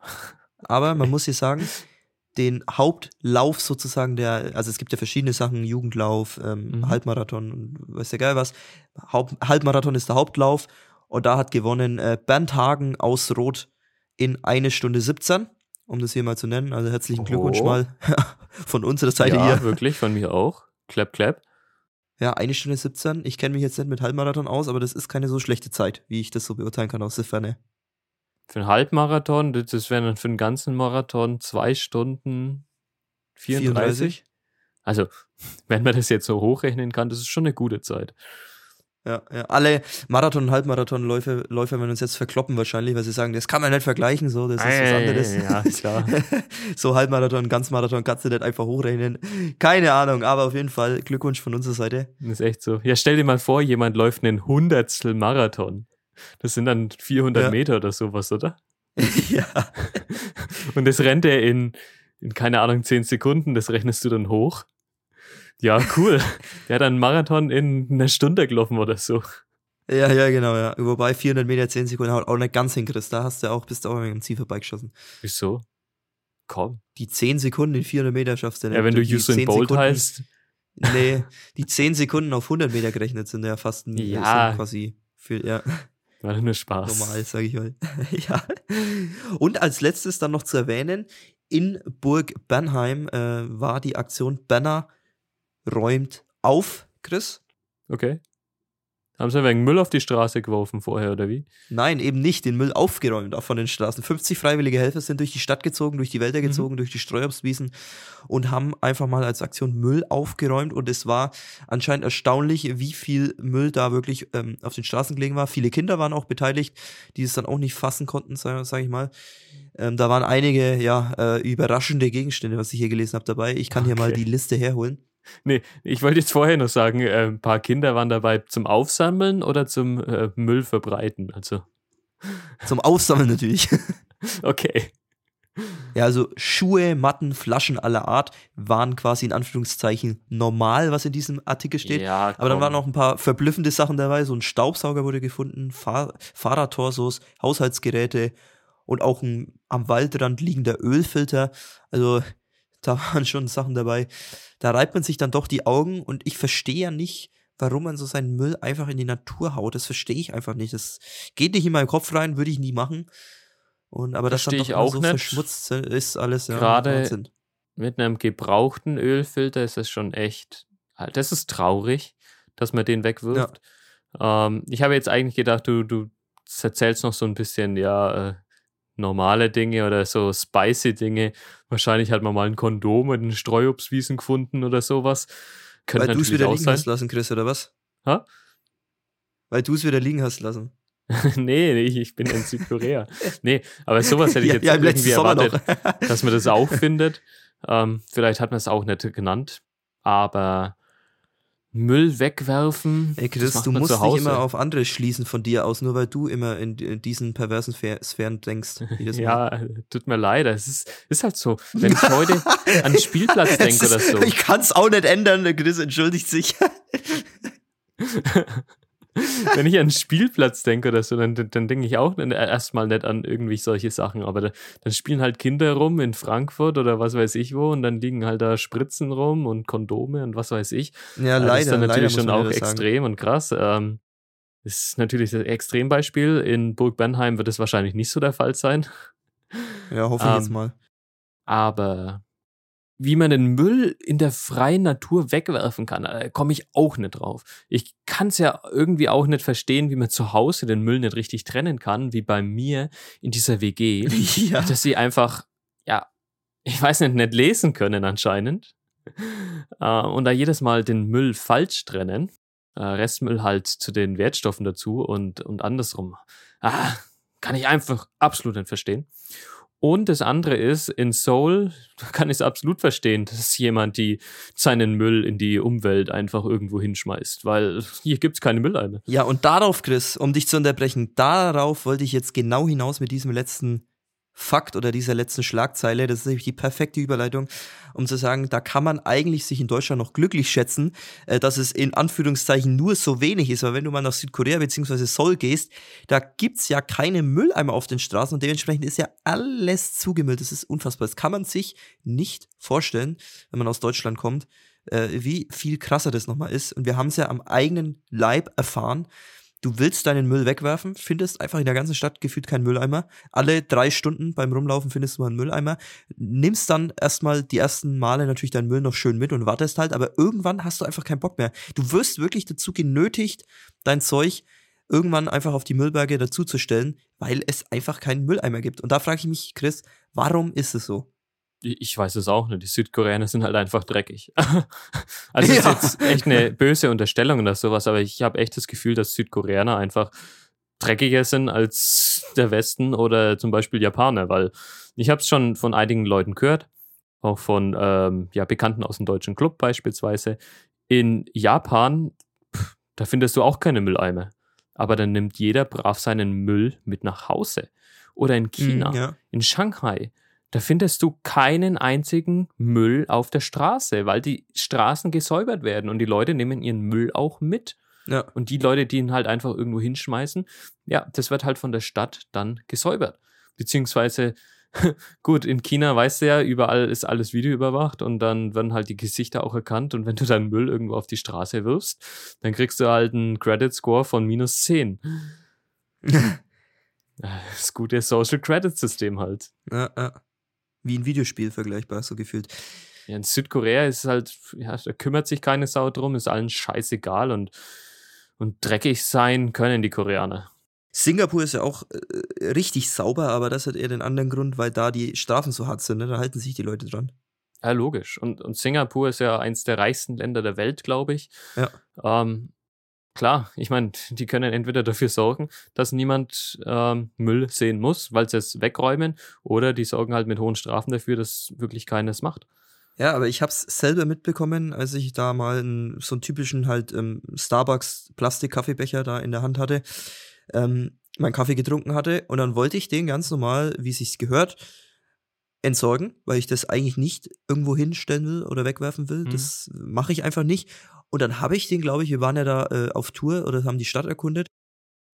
Aber man muss hier sagen, den Hauptlauf sozusagen der, also es gibt ja verschiedene Sachen, Jugendlauf, ähm, mhm. Halbmarathon und weiß der geil was. Haupt, Halbmarathon ist der Hauptlauf und da hat gewonnen äh, Bernd Hagen aus Rot in eine Stunde 17, um das hier mal zu nennen. Also herzlichen Glückwunsch oh. mal von unserer Seite ja, hier. wirklich, von mir auch. Clap, clap. Ja, eine Stunde 17. Ich kenne mich jetzt nicht mit Halbmarathon aus, aber das ist keine so schlechte Zeit, wie ich das so beurteilen kann aus der Ferne. Für einen Halbmarathon, das wären dann für einen ganzen Marathon zwei Stunden 34. 34. Also, wenn man das jetzt so hochrechnen kann, das ist schon eine gute Zeit. Ja, ja. alle Marathon- und Halbmarathonläufer Läufer werden uns jetzt verkloppen wahrscheinlich, weil sie sagen, das kann man nicht vergleichen, so, das ist was anderes. Ja, klar. so Halbmarathon, Ganzmarathon kannst du nicht einfach hochrechnen. Keine Ahnung, aber auf jeden Fall Glückwunsch von unserer Seite. Das ist echt so. Ja, stell dir mal vor, jemand läuft einen Hundertstel Marathon. Das sind dann 400 ja. Meter oder sowas, oder? ja. Und das rennt er in, in, keine Ahnung, 10 Sekunden, das rechnest du dann hoch. Ja, cool. Der hat einen Marathon in einer Stunde gelaufen oder so. Ja, ja, genau, ja. Wobei 400 Meter 10 Sekunden haut auch nicht ganz hinkriegst. Da hast du auch, bist du auch mit dem Ziel vorbeigeschossen. Wieso? Komm. Die 10 Sekunden in 400 Meter schaffst du nicht. Ja, wenn du Usain Bolt Sekunden, heißt. Nee, die 10 Sekunden auf 100 Meter gerechnet sind ja fast ein, ja. quasi für, ja. War nur Spaß. Normal, sage ich mal. ja. Und als letztes dann noch zu erwähnen, in Burg Bernheim äh, war die Aktion Banner räumt auf, Chris. Okay. Haben sie wegen Müll auf die Straße geworfen vorher, oder wie? Nein, eben nicht. Den Müll aufgeräumt, auch von den Straßen. 50 freiwillige Helfer sind durch die Stadt gezogen, durch die Wälder Mhm. gezogen, durch die Streuobstwiesen und haben einfach mal als Aktion Müll aufgeräumt. Und es war anscheinend erstaunlich, wie viel Müll da wirklich ähm, auf den Straßen gelegen war. Viele Kinder waren auch beteiligt, die es dann auch nicht fassen konnten, sage sag ich mal. Ähm, da waren einige, ja, äh, überraschende Gegenstände, was ich hier gelesen habe, dabei. Ich kann hier mal Okay. die Liste herholen. Nee, ich wollte jetzt vorher noch sagen, äh, ein paar Kinder waren dabei zum Aufsammeln oder zum äh, Müll verbreiten. Also, Zum Aufsammeln natürlich. okay. Ja, also Schuhe, Matten, Flaschen aller Art waren quasi in Anführungszeichen normal, was in diesem Artikel steht. Ja, Aber dann waren auch ein paar verblüffende Sachen dabei. So ein Staubsauger wurde gefunden, Fahr Fahrradtorsos, Haushaltsgeräte und auch ein am Waldrand liegender Ölfilter. Also da waren schon Sachen dabei. Da reibt man sich dann doch die Augen und ich verstehe ja nicht, warum man so seinen Müll einfach in die Natur haut. Das verstehe ich einfach nicht. Das geht nicht in meinen Kopf rein, würde ich nie machen. Und aber das dann doch ich auch so nicht. verschmutzt ist alles. Ja, Gerade- Wahnsinn. Mit einem gebrauchten Ölfilter ist das schon echt. Das ist traurig, dass man den wegwirft. Ähm, ich habe jetzt eigentlich gedacht, du, du erzählst noch so ein bisschen, ja, äh, normale Dinge oder so spicy Dinge. Wahrscheinlich hat man mal ein Kondom in den Streuobstwiesen gefunden oder sowas. Könnte Weil du es wieder liegen sein. hast lassen, Chris, oder was? Hä? Weil du es wieder liegen hast lassen. nee, nee, ich bin in Südkorea. nee, aber sowas hätte ich ja, jetzt ja, letzten irgendwie erwartet, dass man das auch findet. Ähm, vielleicht hat man es auch nicht genannt, aber Müll wegwerfen. Ey, Chris, du musst nicht immer auf andere schließen von dir aus, nur weil du immer in, in diesen perversen Sphä- Sphären denkst. Ja, tut mir leid. Es ist, ist halt so. Wenn ich heute an den Spielplatz denke oder so. Ich kann es auch nicht ändern, der Chris entschuldigt sich. wenn ich an den Spielplatz denke oder so, dann, dann denke ich auch erstmal nicht an irgendwie solche Sachen. Aber da, dann spielen halt Kinder rum in Frankfurt oder was weiß ich wo und dann liegen halt da Spritzen rum und Kondome und was weiß ich. Ja, Äh, das leider. ist dann leider natürlich schon auch extrem und krass. Ähm, das ist natürlich das Extrembeispiel. In Burg Bernheim wird es wahrscheinlich nicht so der Fall sein. Ja, hoffe ich jetzt Ähm, mal. Aber wie man den Müll in der freien Natur wegwerfen kann, da komme ich auch nicht drauf. Ich kann es ja irgendwie auch nicht verstehen, wie man zu Hause den Müll nicht richtig trennen kann, wie bei mir in dieser WG, Ja. dass sie einfach, ja, ich weiß nicht, nicht lesen können anscheinend. Äh, und da jedes Mal den Müll falsch trennen, äh, Restmüll halt zu den Wertstoffen dazu und, und andersrum. Ah, kann ich einfach absolut nicht verstehen. Und das andere ist, in Seoul kann ich es absolut verstehen, dass jemand die seinen Müll in die Umwelt einfach irgendwo hinschmeißt, weil hier gibt es keine Mülleimer. Ja, und darauf, Chris, um dich zu unterbrechen, darauf wollte ich jetzt genau hinaus mit diesem letzten Fakt oder dieser letzten Schlagzeile. Das ist nämlich die perfekte Überleitung, um zu sagen, da kann man eigentlich sich in Deutschland noch glücklich schätzen, äh, dass es in Anführungszeichen nur so wenig ist. Weil wenn du mal nach Südkorea bzw. Seoul gehst, da gibt's ja keine Mülleimer auf den Straßen und dementsprechend ist ja alles zugemüllt. Das ist unfassbar. Das kann man sich nicht vorstellen, wenn man aus Deutschland kommt, äh, wie viel krasser das nochmal ist. Und wir haben es ja am eigenen Leib erfahren. Du willst deinen Müll wegwerfen, findest einfach in der ganzen Stadt gefühlt keinen Mülleimer. Alle drei Stunden beim Rumlaufen findest du mal einen Mülleimer. Nimmst dann erstmal die ersten Male natürlich deinen Müll noch schön mit und wartest halt, aber irgendwann hast du einfach keinen Bock mehr. Du wirst wirklich dazu genötigt, dein Zeug irgendwann einfach auf die Müllberge dazuzustellen, weil es einfach keinen Mülleimer gibt. Und da frage ich mich, Chris, warum ist es so? Ich weiß es auch nicht. Die Südkoreaner sind halt einfach dreckig. also Ja. ist jetzt echt eine böse Unterstellung oder sowas, aber ich habe echt das Gefühl, dass Südkoreaner einfach dreckiger sind als der Westen oder zum Beispiel Japaner, weil ich habe es schon von einigen Leuten gehört, auch von ähm, ja, Bekannten aus dem deutschen Club beispielsweise. In Japan, pff, da findest du auch keine Mülleimer. Aber dann nimmt jeder brav seinen Müll mit nach Hause. Oder in China Mm, ja. in Shanghai, da findest du keinen einzigen Müll auf der Straße, weil die Straßen gesäubert werden und die Leute nehmen ihren Müll auch mit. ja. Und die Leute, die ihn halt einfach irgendwo hinschmeißen, ja, das wird halt von der Stadt dann gesäubert. Beziehungsweise, gut, in China weißt du ja, überall ist alles videoüberwacht und dann werden halt die Gesichter auch erkannt und wenn du deinen Müll irgendwo auf die Straße wirfst, dann kriegst du halt einen Credit Score von minus 10. Das gute Social Credit System halt. ja, ja. Wie ein Videospiel vergleichbar, so gefühlt. Ja, in Südkorea ist es halt, ja, da kümmert sich keine Sau drum, ist allen scheißegal und Und dreckig sein können die Koreaner. Singapur ist ja auch äh, richtig sauber, aber das hat eher den anderen Grund, weil da die Strafen so hart sind. Ne? Da halten sich die Leute dran. Ja, logisch. Und, und Singapur ist ja eins der reichsten Länder der Welt, glaube ich. Ja. Ähm, klar, ich meine, die können entweder dafür sorgen, dass niemand ähm, Müll sehen muss, weil sie es wegräumen, oder die sorgen halt mit hohen Strafen dafür, dass wirklich keines macht. Ja, aber ich habe es selber mitbekommen, als ich da mal einen, so einen typischen halt ähm, Starbucks Plastik-Kaffeebecher da in der Hand hatte, ähm, meinen Kaffee getrunken hatte und dann wollte ich den ganz normal, wie es sich gehört, entsorgen, weil ich das eigentlich nicht irgendwo hinstellen will oder wegwerfen will. Mhm. Das mache ich einfach nicht. Und dann habe ich den, glaube ich, wir waren ja da äh, auf Tour oder haben die Stadt erkundet.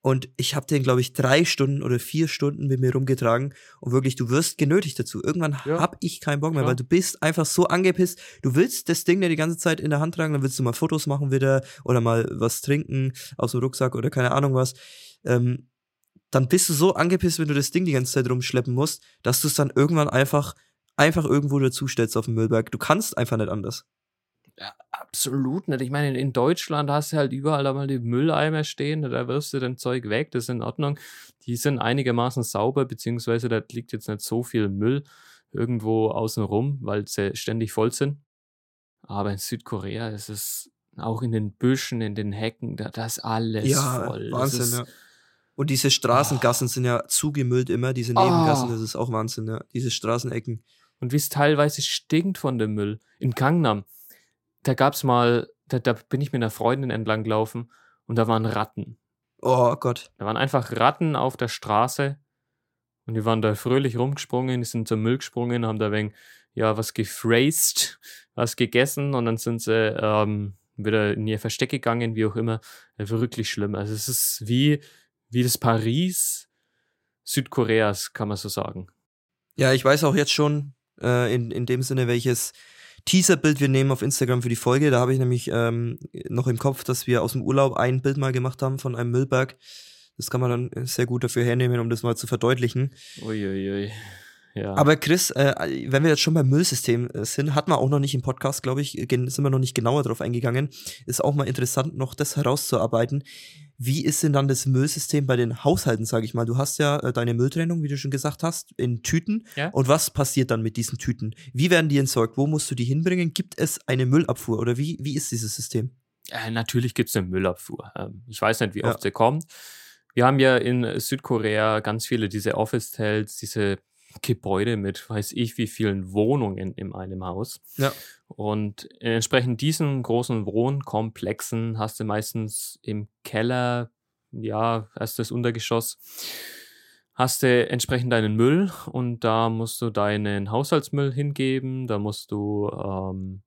Und ich habe den, glaube ich, drei Stunden oder vier Stunden mit mir rumgetragen. Und wirklich, du wirst genötigt dazu. Irgendwann Ja. hab ich keinen Bock mehr, Klar. weil du bist einfach so angepisst. Du willst das Ding ja die ganze Zeit in der Hand tragen, dann willst du mal Fotos machen wieder oder mal was trinken aus dem Rucksack oder keine Ahnung was. Ähm, dann bist du so angepisst, wenn du das Ding die ganze Zeit rumschleppen musst, dass du es dann irgendwann einfach, einfach irgendwo dazustellst auf dem Müllberg. Du kannst einfach nicht anders. Absolut nicht. Ich meine, in- Deutschland hast du halt überall da mal die Mülleimer stehen, da wirfst du dein Zeug weg, das ist in Ordnung. Die sind einigermaßen sauber, beziehungsweise da liegt jetzt nicht so viel Müll irgendwo außen rum, weil sie ständig voll sind. Aber in Südkorea ist es auch in den Büschen, in den Hecken, da, da ist alles voll. Das Wahnsinn, ist, ja. Und diese Straßengassen sind ja zugemüllt immer, diese Nebengassen, Oh. das ist auch Wahnsinn, ja. Diese Straßenecken. Und wie es teilweise stinkt von dem Müll. In Gangnam, da gab's mal, da, da bin ich mit einer Freundin entlang gelaufen und da waren Ratten. Oh Gott. Da waren einfach Ratten auf der Straße und die waren da fröhlich rumgesprungen, die sind zum Müll gesprungen, haben da wegen, ja, was gefraced, was gegessen und dann sind sie ähm, wieder in ihr Versteck gegangen, wie auch immer. Wirklich schlimm. Also es ist wie, wie das Paris Südkoreas, kann man so sagen. Ja, ich weiß auch jetzt schon, äh, in, in dem Sinne, welches Teaserbild wir nehmen auf Instagram für die Folge. Da habe ich nämlich ähm, noch im Kopf, dass wir aus dem Urlaub ein Bild mal gemacht haben von einem Müllberg. Das kann man dann sehr gut dafür hernehmen, um das mal zu verdeutlichen. Uiuiui. Ja. Aber Chris, äh, wenn wir jetzt schon beim Müllsystem äh, sind, hatten wir auch noch nicht im Podcast, glaube ich, sind wir noch nicht genauer drauf eingegangen. Ist auch mal interessant, noch das herauszuarbeiten. Wie ist denn dann das Müllsystem bei den Haushalten, sage ich mal? Du hast ja äh, deine Mülltrennung, wie du schon gesagt hast, in Tüten. Ja. Und was passiert dann mit diesen Tüten? Wie werden die entsorgt? Wo musst du die hinbringen? Gibt es eine Müllabfuhr oder wie, wie ist dieses System? Äh, natürlich gibt es eine Müllabfuhr. Ähm, ich weiß nicht, wie Ja. oft sie kommt. Wir haben ja in Südkorea ganz viele diese Office-Tells, diese Gebäude mit weiß ich wie vielen Wohnungen in einem Haus. Ja. Und entsprechend diesen großen Wohnkomplexen hast du meistens im Keller, ja, erstes Untergeschoss, hast du entsprechend deinen Müll und da musst du deinen Haushaltsmüll hingeben, da musst du ähm,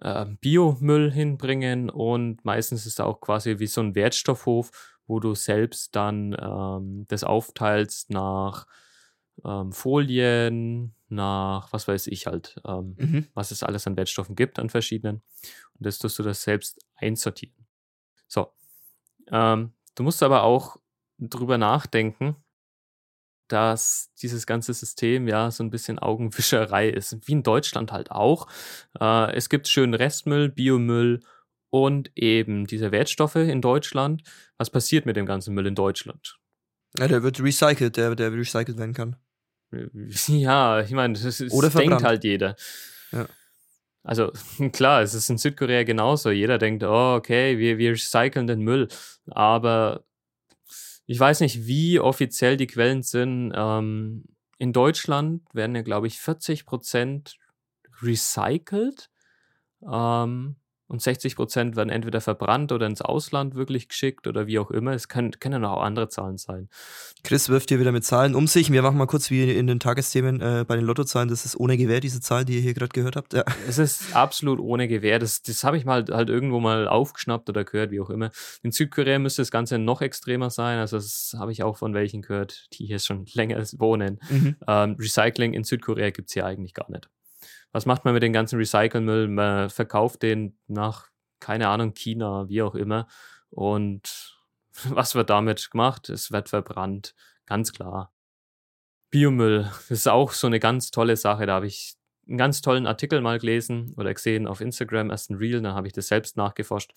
äh, Biomüll hinbringen und meistens ist da auch quasi wie so ein Wertstoffhof, wo du selbst dann ähm, das aufteilst nach ähm, Folien, nach was weiß ich halt, ähm, Mhm. was es alles an Wertstoffen gibt, an verschiedenen. Und das tust du das selbst einsortieren. So. Ähm, du musst aber auch drüber nachdenken, dass dieses ganze System ja so ein bisschen Augenwischerei ist. Wie in Deutschland halt auch. Äh, es gibt schönen Restmüll, Biomüll und eben diese Wertstoffe in Deutschland. Was passiert mit dem ganzen Müll in Deutschland? Ja, der wird recycelt, der, der recycelt werden kann. Ja, ich meine, das, ist, Oder denkt halt jeder. Ja. Also klar, es ist in Südkorea genauso. Jeder denkt, oh, okay, wir, wir recyceln den Müll. Aber ich weiß nicht, wie offiziell die Quellen sind. Ähm, in Deutschland werden ja, glaube ich, 40 Prozent recycelt. Ähm, und 60 Prozent werden entweder verbrannt oder ins Ausland wirklich geschickt oder wie auch immer. Es kann, können auch andere Zahlen sein. Chris wirft hier wieder mit Zahlen um sich. Wir machen mal kurz wie in den Tagesthemen äh, bei den Lottozahlen. Das ist ohne Gewähr, diese Zahl, die ihr hier gerade gehört habt. Ja. Es ist absolut ohne Gewähr. Das, das habe ich mal halt irgendwo mal aufgeschnappt oder gehört, wie auch immer. In Südkorea müsste das Ganze noch extremer sein. Also das habe ich auch von welchen gehört, die hier schon länger wohnen. Mhm. Ähm, Recycling in Südkorea gibt es hier eigentlich gar nicht. Was macht man mit dem ganzen Recycelmüll? Man verkauft den nach, keine Ahnung, China, wie auch immer. Und was wird damit gemacht? Es wird verbrannt, ganz klar. Biomüll, ist auch so eine ganz tolle Sache. Da habe ich einen ganz tollen Artikel mal gelesen oder gesehen auf Instagram, erst ein Reel, dann habe ich das selbst nachgeforscht.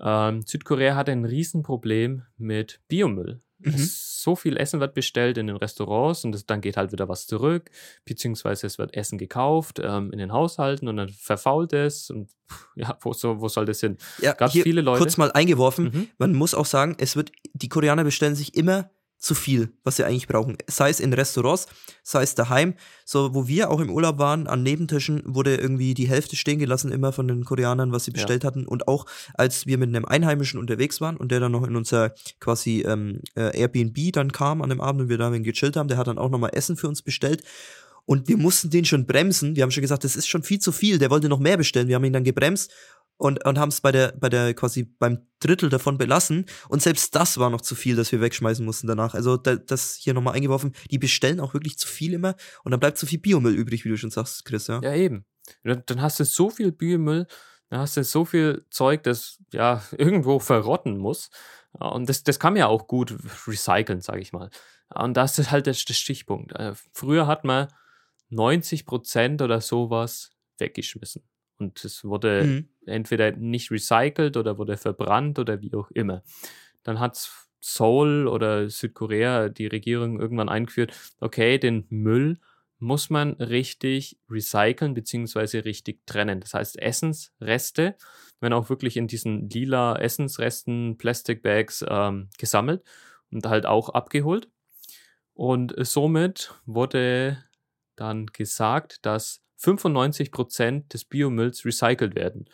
Ähm, Südkorea hatte ein Riesenproblem mit Biomüll. Mhm. So viel Essen wird bestellt in den Restaurants und es, dann geht halt wieder was zurück, beziehungsweise es wird Essen gekauft ähm, in den Haushalten und dann verfault es und ja, wo, so, wo soll das hin? Ja, hier viele Leute? kurz mal eingeworfen. Mhm. Man muss auch sagen, es wird, die Koreaner bestellen sich immer zu viel, was sie eigentlich brauchen. Sei es in Restaurants, sei es daheim. So, wo wir auch im Urlaub waren, an Nebentischen wurde irgendwie die Hälfte stehen gelassen, immer von den Koreanern, was sie Ja. bestellt hatten. Und auch als wir mit einem Einheimischen unterwegs waren und der dann noch in unser quasi ähm, äh, Airbnb dann kam an dem Abend und wir da gechillt haben, der hat dann auch nochmal Essen für uns bestellt. Und wir mussten den schon bremsen. Wir haben schon gesagt, das ist schon viel zu viel. Der wollte noch mehr bestellen. Wir haben ihn dann gebremst und, und haben es bei der, bei der quasi beim Drittel davon belassen. Und selbst das war noch zu viel, dass wir wegschmeißen mussten danach. Also da, das hier nochmal eingeworfen. Die bestellen auch wirklich zu viel immer und dann bleibt zu viel Biomüll übrig, wie du schon sagst, Chris, ja. Ja, eben. Dann, hast du so viel Biomüll, dann hast du so viel Zeug, das ja irgendwo verrotten muss. Und das, das kann man ja auch gut recyceln, sage ich mal. Und das ist halt der, der Stichpunkt. Äh, Früher hat man 90 Prozent oder sowas weggeschmissen. Und es wurde Mhm. entweder nicht recycelt oder wurde verbrannt oder wie auch immer. Dann hat Seoul oder Südkorea die Regierung irgendwann eingeführt, okay, den Müll muss man richtig recyceln beziehungsweise richtig trennen. Das heißt, Essensreste werden auch wirklich in diesen lila Essensresten, Plastic Bags ähm, gesammelt und halt auch abgeholt. Und somit wurde dann gesagt, dass 95% des Biomülls recycelt werden.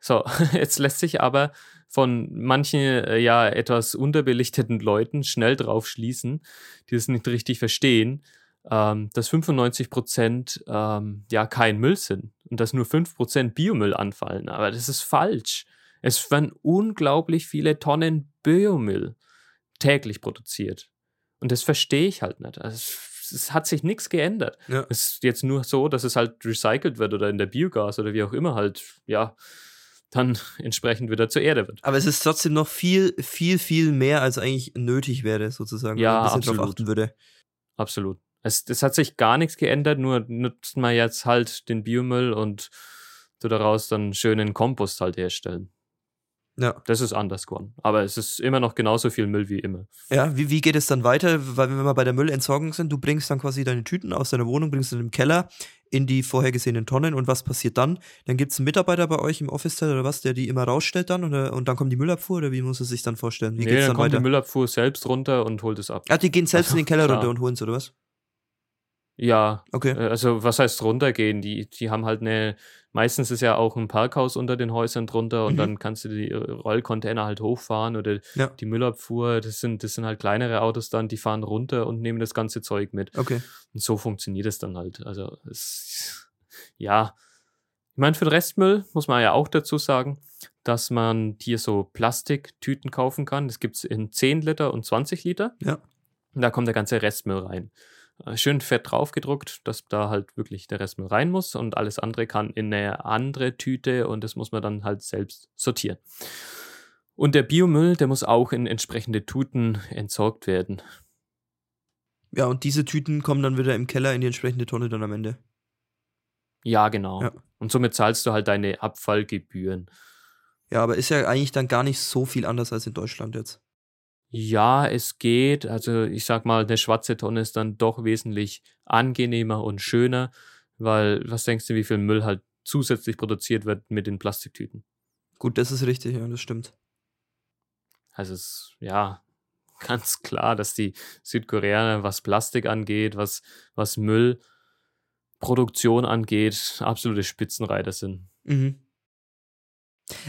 So, jetzt lässt sich aber von manchen äh, ja etwas unterbelichteten Leuten schnell drauf schließen, die es nicht richtig verstehen, ähm, dass 95% ähm, ja kein Müll sind und dass nur 5% Biomüll anfallen. Aber das ist falsch. Es werden unglaublich viele Tonnen Biomüll täglich produziert. Und das verstehe ich halt nicht. Also, es, es hat sich nichts geändert. Ja. Es ist jetzt nur so, dass es halt recycelt wird oder in der Biogas oder wie auch immer halt, ja, dann entsprechend wieder zur Erde wird. Aber es ist trotzdem noch viel, viel, viel mehr, als eigentlich nötig wäre, sozusagen. wenn Ja, man ein bisschen drauf achten würde. Absolut. Es, es hat sich gar nichts geändert, nur nutzt man jetzt halt den Biomüll und du daraus dann schönen Kompost halt herstellen. Ja. Das ist anders geworden. Aber es ist immer noch genauso viel Müll wie immer. Ja, wie, wie geht es dann weiter? Weil wenn wir bei der Müllentsorgung sind, du bringst dann quasi deine Tüten aus deiner Wohnung, bringst in den Keller in die vorhergesehenen Tonnen und was passiert dann? Dann gibt es einen Mitarbeiter bei euch im Office oder was, der die immer rausstellt dann oder, und dann kommt die Müllabfuhr oder wie muss es sich dann vorstellen? Wie nee, geht's dann dann kommt weiter? die Müllabfuhr selbst runter und holt es ab. Ah, die gehen selbst in den Keller runter und holen es, oder was? Ja, Okay. Äh, Also, was heißt runtergehen? Die, die haben halt eine, meistens ist ja auch ein Parkhaus unter den Häusern drunter und Mhm. dann kannst du die Rollcontainer halt hochfahren oder Ja. die Müllabfuhr, das sind, das sind halt kleinere Autos dann, die fahren runter und nehmen das ganze Zeug mit. Okay. Und so funktioniert es dann halt. Also, es, ja. Ich meine, für den Restmüll muss man ja auch dazu sagen, dass man hier so Plastiktüten kaufen kann. Das gibt es in 10 Liter und 20 Liter. Ja. Und da kommt der ganze Restmüll rein. Äh, Schön fett draufgedruckt, dass da halt wirklich der Restmüll rein muss und alles andere kann in eine andere Tüte und das muss man dann halt selbst sortieren. Und der Biomüll, der muss auch in entsprechende Tüten entsorgt werden. Ja, und diese Tüten kommen dann wieder im Keller in die entsprechende Tonne dann am Ende. Ja, genau. Ja. Und somit zahlst du halt deine Abfallgebühren. Ja, aber ist ja eigentlich dann gar nicht so viel anders als in Deutschland jetzt. Ja, es geht. Also ich sag mal, eine schwarze Tonne ist dann doch wesentlich angenehmer und schöner, weil was denkst du, wie viel Müll halt zusätzlich produziert wird mit den Plastiktüten? Gut, das ist richtig, ja, das stimmt. Also es ist ja ganz klar, dass die Südkoreaner, was Plastik angeht, was, was Müllproduktion angeht, absolute Spitzenreiter sind. Mhm.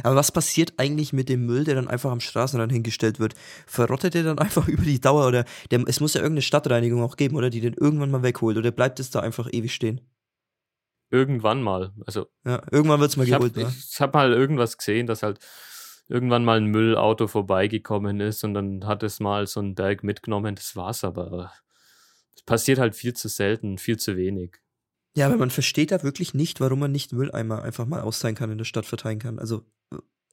Aber was passiert eigentlich mit dem Müll, der dann einfach am Straßenrand hingestellt wird? Verrottet der dann einfach über die Dauer oder der, es muss ja irgendeine Stadtreinigung auch geben, oder die den irgendwann mal wegholt oder bleibt es da einfach ewig stehen? Irgendwann mal. Also Ja, irgendwann wird es mal ich habe geholt, ne? ich hab mal irgendwas gesehen, dass halt irgendwann mal ein Müllauto vorbeigekommen ist und dann hat es mal so einen Berg mitgenommen. Das war's aber. Es passiert halt viel zu selten, viel zu wenig. Ja, aber man versteht da wirklich nicht, warum man nicht Mülleimer einfach mal austeilen kann, in der Stadt verteilen kann. Also,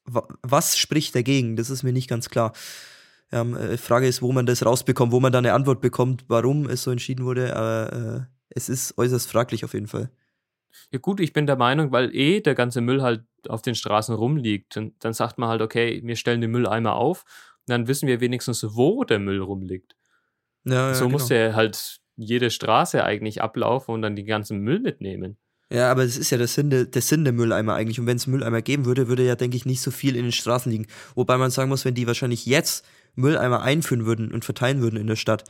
wa was spricht dagegen? Das ist mir nicht ganz klar. Ähm, äh, Frage ist, wo man das rausbekommt, wo man da eine Antwort bekommt, warum es so entschieden wurde, aber äh, es ist äußerst fraglich auf jeden Fall. Ja gut, ich bin der Meinung, weil eh der ganze Müll halt auf den Straßen rumliegt, dann, dann sagt man halt, okay, wir stellen den Mülleimer auf, dann wissen wir wenigstens, wo der Müll rumliegt. Ja, so ja, muss genau. der halt jede Straße eigentlich ablaufen und dann den ganzen Müll mitnehmen. Ja, aber das ist ja der Sinn, der, der Sinn der Mülleimer eigentlich. Und wenn es Mülleimer geben würde, würde ja, denke ich, nicht so viel in den Straßen liegen. Wobei man sagen muss, wenn die wahrscheinlich jetzt Mülleimer einführen würden und verteilen würden in der Stadt,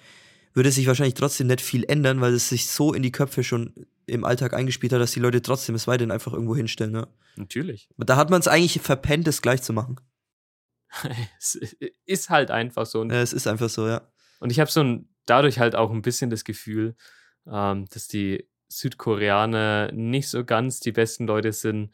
würde sich wahrscheinlich trotzdem nicht viel ändern, weil es sich so in die Köpfe schon im Alltag eingespielt hat, dass die Leute trotzdem es weiterhin einfach irgendwo hinstellen. Ja. Natürlich. Da hat man es eigentlich verpennt, das gleich zu machen. es ist halt einfach so. Ja, es ist einfach so, ja. und ich habe so ein, dadurch halt auch ein bisschen das Gefühl, ähm, dass die Südkoreaner nicht so ganz die besten Leute sind,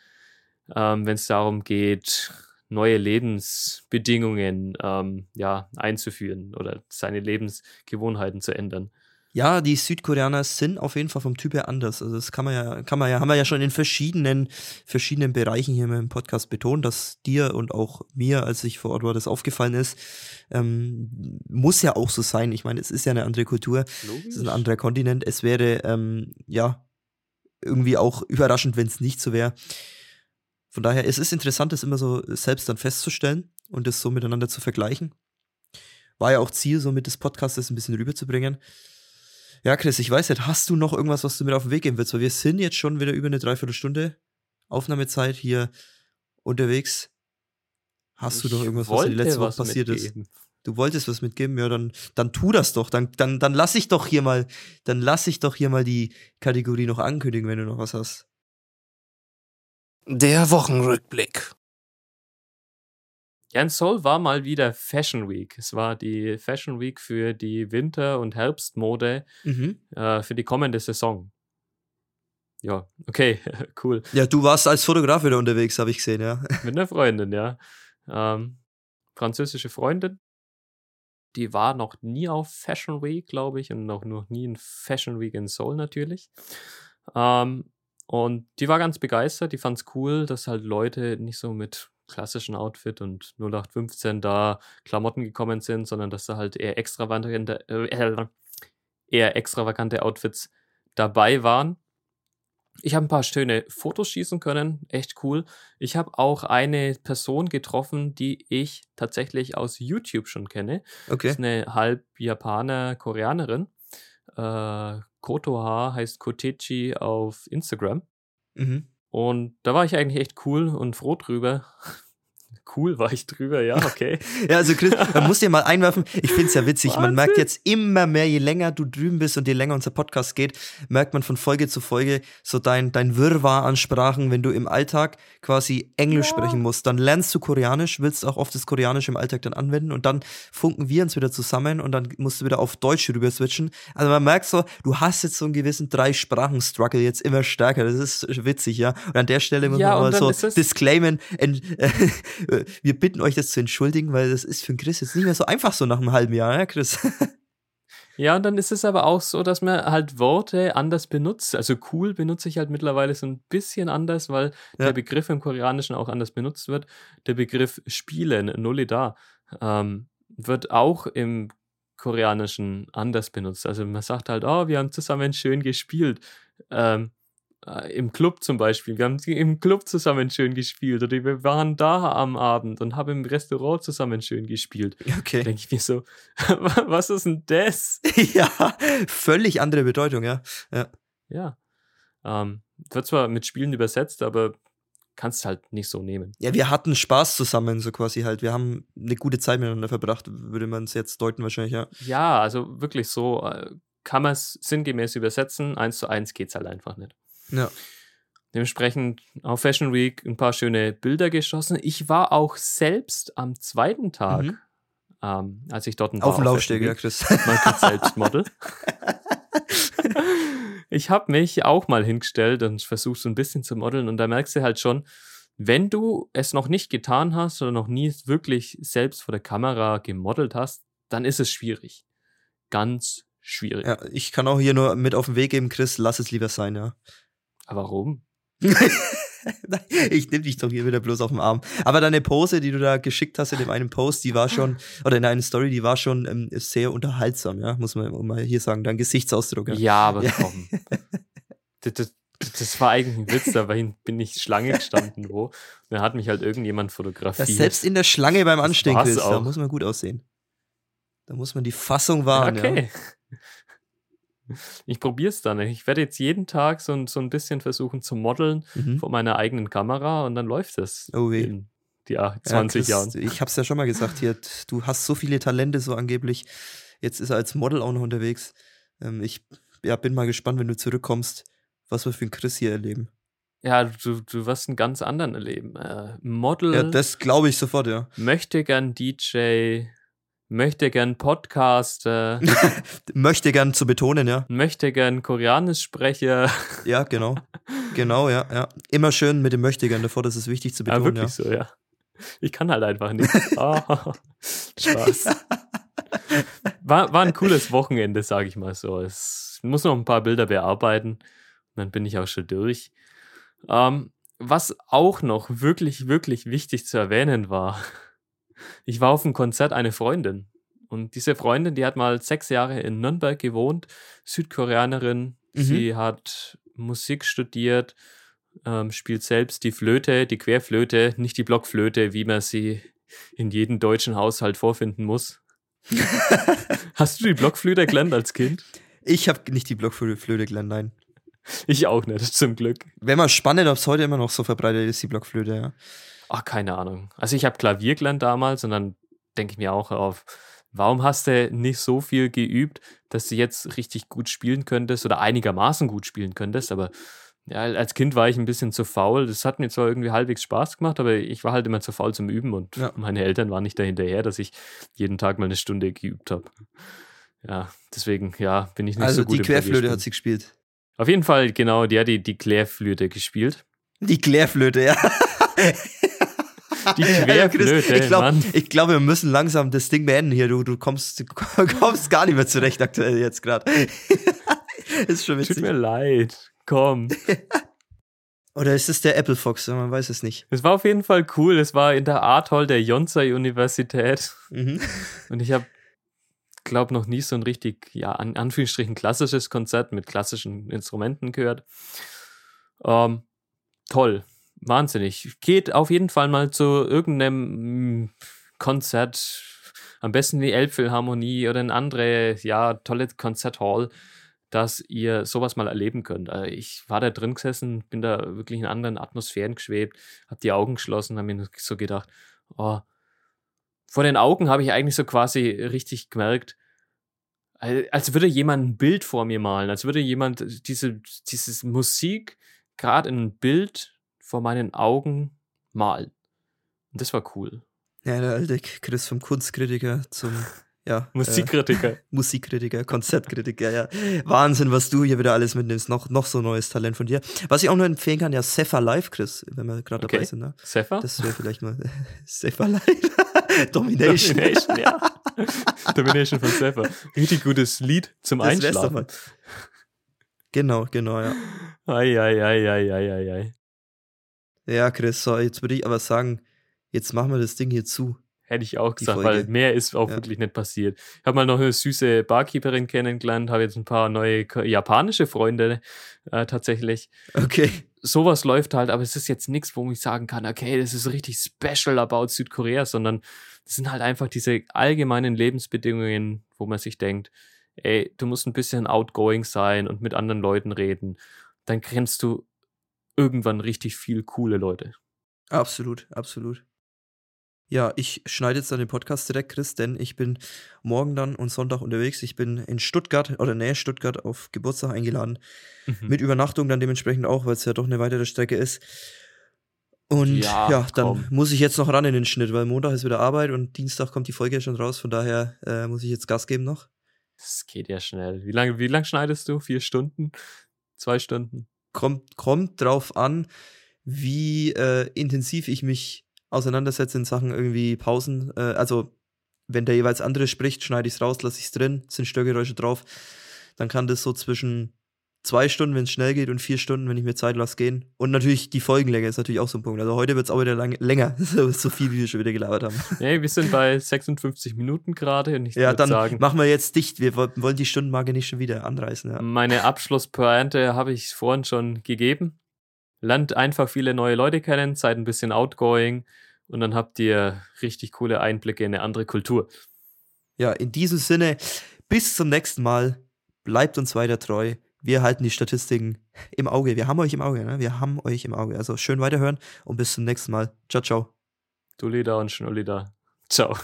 ähm, wenn es darum geht, neue Lebensbedingungen ähm, ja, einzuführen oder seine Lebensgewohnheiten zu ändern. Ja, die Südkoreaner sind auf jeden Fall vom Typ her anders. Also das kann man ja, kann man ja, haben wir ja schon in verschiedenen, verschiedenen Bereichen hier im Podcast betont, dass dir und auch mir, als ich vor Ort war, das aufgefallen ist. Ähm, muss ja auch so sein. Ich meine, es ist ja eine andere Kultur, es ist ein anderer Kontinent. Es wäre ähm, ja irgendwie auch überraschend, wenn es nicht so wäre. Von daher, es ist interessant, das immer so selbst dann festzustellen und das so miteinander zu vergleichen. War ja auch Ziel, so mit des Podcasts ein bisschen rüberzubringen. Ja, Chris, ich weiß nicht, hast du noch irgendwas, was du mit auf den Weg geben willst? Weil wir sind jetzt schon wieder über eine Dreiviertelstunde Aufnahmezeit hier unterwegs. Hast du noch irgendwas, was dir die wollte letzte Woche passiert ist? mitgeben. Du wolltest was mitgeben, ja, dann, dann tu das doch. Dann, dann, dann lass ich doch hier mal, dann lass ich doch hier mal die Kategorie noch ankündigen, wenn du noch was hast. Der Wochenrückblick. Ja, in Seoul war mal wieder Fashion Week. Es war die Fashion Week für die Winter- und Herbstmode Mhm. äh, für die kommende Saison. Ja, okay, cool. Ja, du warst als Fotograf wieder unterwegs, habe ich gesehen, ja. Mit einer Freundin, ja. Ähm, französische Freundin. Die war noch nie auf Fashion Week, glaube ich, und noch, noch nie in Fashion Week in Seoul natürlich. Ähm, und die war ganz begeistert, die fand es cool, dass halt Leute nicht so mit klassischen Outfit und 0815 da Klamotten gekommen sind, sondern dass da halt eher extravagante, äh, eher extravagante Outfits dabei waren. Ich habe ein paar schöne Fotos schießen können, echt cool. Ich habe auch eine Person getroffen, die ich tatsächlich aus YouTube schon kenne. Das Okay. ist eine halb Japaner, Koreanerin. Äh, Kotoha heißt Kotechi auf Instagram. Mhm. Und da war ich eigentlich echt cool und froh drüber. Cool war ich drüber, ja, okay. Ja, also Chris, man muss dir mal einwerfen, ich finde es ja witzig, man Wahnsinn. merkt jetzt immer mehr, je länger du drüben bist und je länger unser Podcast geht, merkt man von Folge zu Folge so dein, dein Wirrwarr an Sprachen, wenn du im Alltag quasi Englisch Ja. sprechen musst, dann lernst du Koreanisch, willst auch oft das Koreanische im Alltag dann anwenden und dann funken wir uns wieder zusammen und dann musst du wieder auf Deutsch rüber switchen. Also man merkt so, du hast jetzt so einen gewissen Drei-Sprachen-Struggle jetzt immer stärker, das ist witzig, ja. Und an der Stelle muss Ja, man mal so disclaimen, en, äh, wir bitten euch das zu entschuldigen, weil das ist für Chris jetzt nicht mehr so einfach so nach einem halben Jahr, ja, Chris? Ja, und dann ist es aber auch so, dass man halt Worte anders benutzt. Also cool benutze ich halt mittlerweile so ein bisschen anders, weil Ja. der Begriff im Koreanischen auch anders benutzt wird. Der Begriff spielen, Nolida, ähm, wird auch im Koreanischen anders benutzt. Also man sagt halt, oh, wir haben zusammen schön gespielt. Ähm, äh, Im Club zum Beispiel. Wir haben im Club zusammen schön gespielt. Oder wir waren da am Abend und haben im Restaurant zusammen schön gespielt. Okay. denke ich mir so, was ist denn das? ja, völlig andere Bedeutung, ja. Ja. Ähm, wird zwar mit Spielen übersetzt, aber kannst halt nicht so nehmen. Ja, wir hatten Spaß zusammen, so quasi halt. Wir haben eine gute Zeit miteinander verbracht, würde man es jetzt deuten wahrscheinlich, ja. Ja, also wirklich so äh, kann man es sinngemäß übersetzen. Eins zu eins geht's halt einfach nicht. Ja. Dementsprechend auf Fashion Week ein paar schöne Bilder geschossen. Ich war auch selbst am zweiten Tag, Mhm. ähm, als ich dort war. Auf dem Laufsteg, ja, Chris. mal kurz selbst Model. ich habe mich auch mal hingestellt und versucht so ein bisschen zu modeln und da merkst du halt schon, wenn du es noch nicht getan hast oder noch nie wirklich selbst vor der Kamera gemodelt hast, dann ist es schwierig. Ganz schwierig. ja, ich kann auch hier nur mit auf den Weg geben, Chris, lass es lieber sein, ja. Aber warum? ich nehme dich doch hier wieder bloß auf den Arm. Aber deine Pose, die du da geschickt hast in dem einen Post, die war schon, oder in einer Story, die war schon ähm, sehr unterhaltsam, ja, muss man mal hier sagen. Dein Gesichtsausdruck. Ja. Ja, aber Ja. komm. Das, das, Das war eigentlich ein Witz, da bin ich Schlange gestanden, wo. Da hat mich halt irgendjemand fotografiert. Ja, selbst in der Schlange beim Anstehen, da muss man gut aussehen. Da muss man die Fassung wahren. okay. Ich probiere es dann. Ich werde jetzt jeden Tag so, ein- so ein bisschen versuchen zu modeln Ja. Mhm. vor meiner eigenen Kamera und dann läuft es. Oh weh. In ja, Ja, 20 Chris, Jahren. Ich hab's ja schon mal gesagt hier, du hast so viele Talente so angeblich. Jetzt ist er als Model auch noch unterwegs. Ähm, ich ja, bin mal gespannt, wenn du zurückkommst, was wir für einen Chris hier erleben. Ja, du, du wirst einen ganz anderen erleben. Äh, Model, Ja, das glaube ich sofort, ja. möchte gern DJ, möchte gern Podcaster, Möchte gern zu betonen, ja. möchte gern Koreanischsprecher. Ja, genau. genau, ja, ja. Immer schön mit dem möchte gern davor, das ist wichtig zu Ja, betonen, ja. wirklich so, ja. Ich kann halt einfach nicht. Ah, Spaß. War, war ein cooles Wochenende, sage ich mal so. Es muss noch ein paar Bilder bearbeiten. Und dann bin ich auch schon durch. Ähm, was auch noch wirklich, wirklich wichtig zu erwähnen war, ich war auf einem Konzert einer Freundin. Und diese Freundin, die hat mal sechs Jahre in Nürnberg gewohnt, Südkoreanerin. Mhm. Sie hat Musik studiert, ähm, spielt selbst die Flöte, die Querflöte, nicht die Blockflöte, wie man sie in jedem deutschen Haushalt vorfinden muss. Hast du die Blockflöte gelernt als Kind? Ich habe nicht die Blockflöte gelernt, nein. Ich auch nicht, zum Glück. Wäre mal spannend, ob es heute immer noch so verbreitet ist, die Blockflöte, ja. Ach, keine Ahnung. Also ich habe Klavier gelernt damals und dann denke ich mir auch auf, warum hast du nicht so viel geübt, dass du jetzt richtig gut spielen könntest oder einigermaßen gut spielen könntest, aber ja, als Kind war ich ein bisschen zu faul. Das hat mir zwar irgendwie halbwegs Spaß gemacht, aber ich war halt immer zu faul zum Üben und Ja. meine Eltern waren nicht dahinterher, dass ich jeden Tag mal eine Stunde geübt habe. Ja, deswegen, ja, bin ich nicht Also so gut die im Querflöte hat sie gespielt. Auf jeden Fall, genau, die hat die, die Querflöte gespielt. Die Klärflöte, ja. Die Ja, Chris, Querflöte, ich glaube, glaub, wir müssen langsam das Ding beenden hier. Du, du, kommst, du kommst gar nicht mehr zurecht aktuell jetzt gerade. ist schon Tut witzig. mir leid. Komm. Oder ist es der Apple Fox? Man weiß es nicht. Es war auf jeden Fall cool. Es war in der Art Hall der Yonsei Universität. Mhm. Und ich habe, glaube noch nie so ein richtig, ja, an Anführungsstrichen klassisches Konzert mit klassischen Instrumenten gehört. Ähm, toll. Wahnsinnig. Geht auf jeden Fall mal zu irgendeinem mm, Konzert. Am besten die Elbphilharmonie oder eine andere, ja, tolle Konzerthall, dass ihr sowas mal erleben könnt. Also ich war da drin gesessen, bin da wirklich in anderen Atmosphären geschwebt, hab die Augen geschlossen, hab mir so gedacht, oh, vor den Augen habe ich eigentlich so quasi richtig gemerkt, al- als würde jemand ein Bild vor mir malen, als würde jemand diese dieses Musik gerade in ein Bild vor meinen Augen malen. Und das war cool. Ja, der alte Chris vom Kunstkritiker zum ja, Musikkritiker. Äh, Musikkritiker, Konzertkritiker, ja. Wahnsinn, was du hier wieder alles mitnimmst. Noch, noch so neues Talent von dir. Was ich auch nur empfehlen kann, ja, Sefa Live, Chris, wenn wir gerade dabei Okay. sind. Ne? Sefa? Das wäre vielleicht mal Sefa Live. Domination. Domination, ja. Domination von Sefa. Richtig gutes Lied zum Das Einschlafen. Genau, genau, ja. Ei, ei, ei, ei, ei, ei, ei. Ja, Chris, so, jetzt würde ich aber sagen, jetzt machen wir das Ding hier zu. Hätte ich auch gesagt, weil mehr ist auch Ja. wirklich nicht passiert. Ich habe mal noch eine süße Barkeeperin kennengelernt, habe jetzt ein paar neue japanische Freunde äh, tatsächlich. Okay. Sowas läuft halt, aber es ist jetzt nichts, wo ich sagen kann, okay, das ist richtig special about Südkorea, sondern das sind halt einfach diese allgemeinen Lebensbedingungen, wo man sich denkt, ey, du musst ein bisschen outgoing sein und mit anderen Leuten reden. Dann kennst du irgendwann richtig viel coole Leute. Absolut, absolut. Ja, ich schneide jetzt dann den Podcast direkt, Chris, denn ich bin morgen dann und Sonntag unterwegs. Ich bin in Stuttgart oder Nähe Stuttgart auf Geburtstag eingeladen. Mhm. Mit Übernachtung dann dementsprechend auch, weil es ja doch eine weitere Strecke ist. Und Ja, ja, dann komm. muss ich jetzt noch ran in den Schnitt, weil Montag ist wieder Arbeit und Dienstag kommt die Folge ja schon raus. Von daher äh, muss ich jetzt Gas geben noch. Das geht ja schnell. Wie lange wie lang schneidest du? Vier Stunden? Zwei Stunden? Kommt, kommt drauf an, wie äh, intensiv ich mich auseinandersetze in Sachen irgendwie Pausen. Äh, also, wenn der jeweils andere spricht, schneide ich es raus, lasse ich es drin, sind Störgeräusche drauf. Dann kann das so zwischen zwei Stunden, wenn es schnell geht und vier Stunden, wenn ich mir Zeit lasse, gehen. Und natürlich die Folgenlänge ist natürlich auch so ein Punkt. Also heute wird es auch wieder lang, länger. so viel, wie wir schon wieder gelabert haben. Nee, wir sind bei 56 Minuten gerade. Und ich Ja, dann sagen, machen wir jetzt dicht. Wir wo- wollen die Stundenmarke nicht schon wieder anreißen. Ja. meine Abschlusspointe habe ich vorhin schon gegeben. Lernt einfach viele neue Leute kennen, seid ein bisschen outgoing und dann habt ihr richtig coole Einblicke in eine andere Kultur. ja, in diesem Sinne, bis zum nächsten Mal. Bleibt uns weiter treu. Wir halten die Statistiken im Auge. Wir haben euch im Auge. Ne? Wir haben euch im Auge. Also schön weiterhören und bis zum nächsten Mal. Ciao, ciao. Dulli da und Schnulli da. Ciao.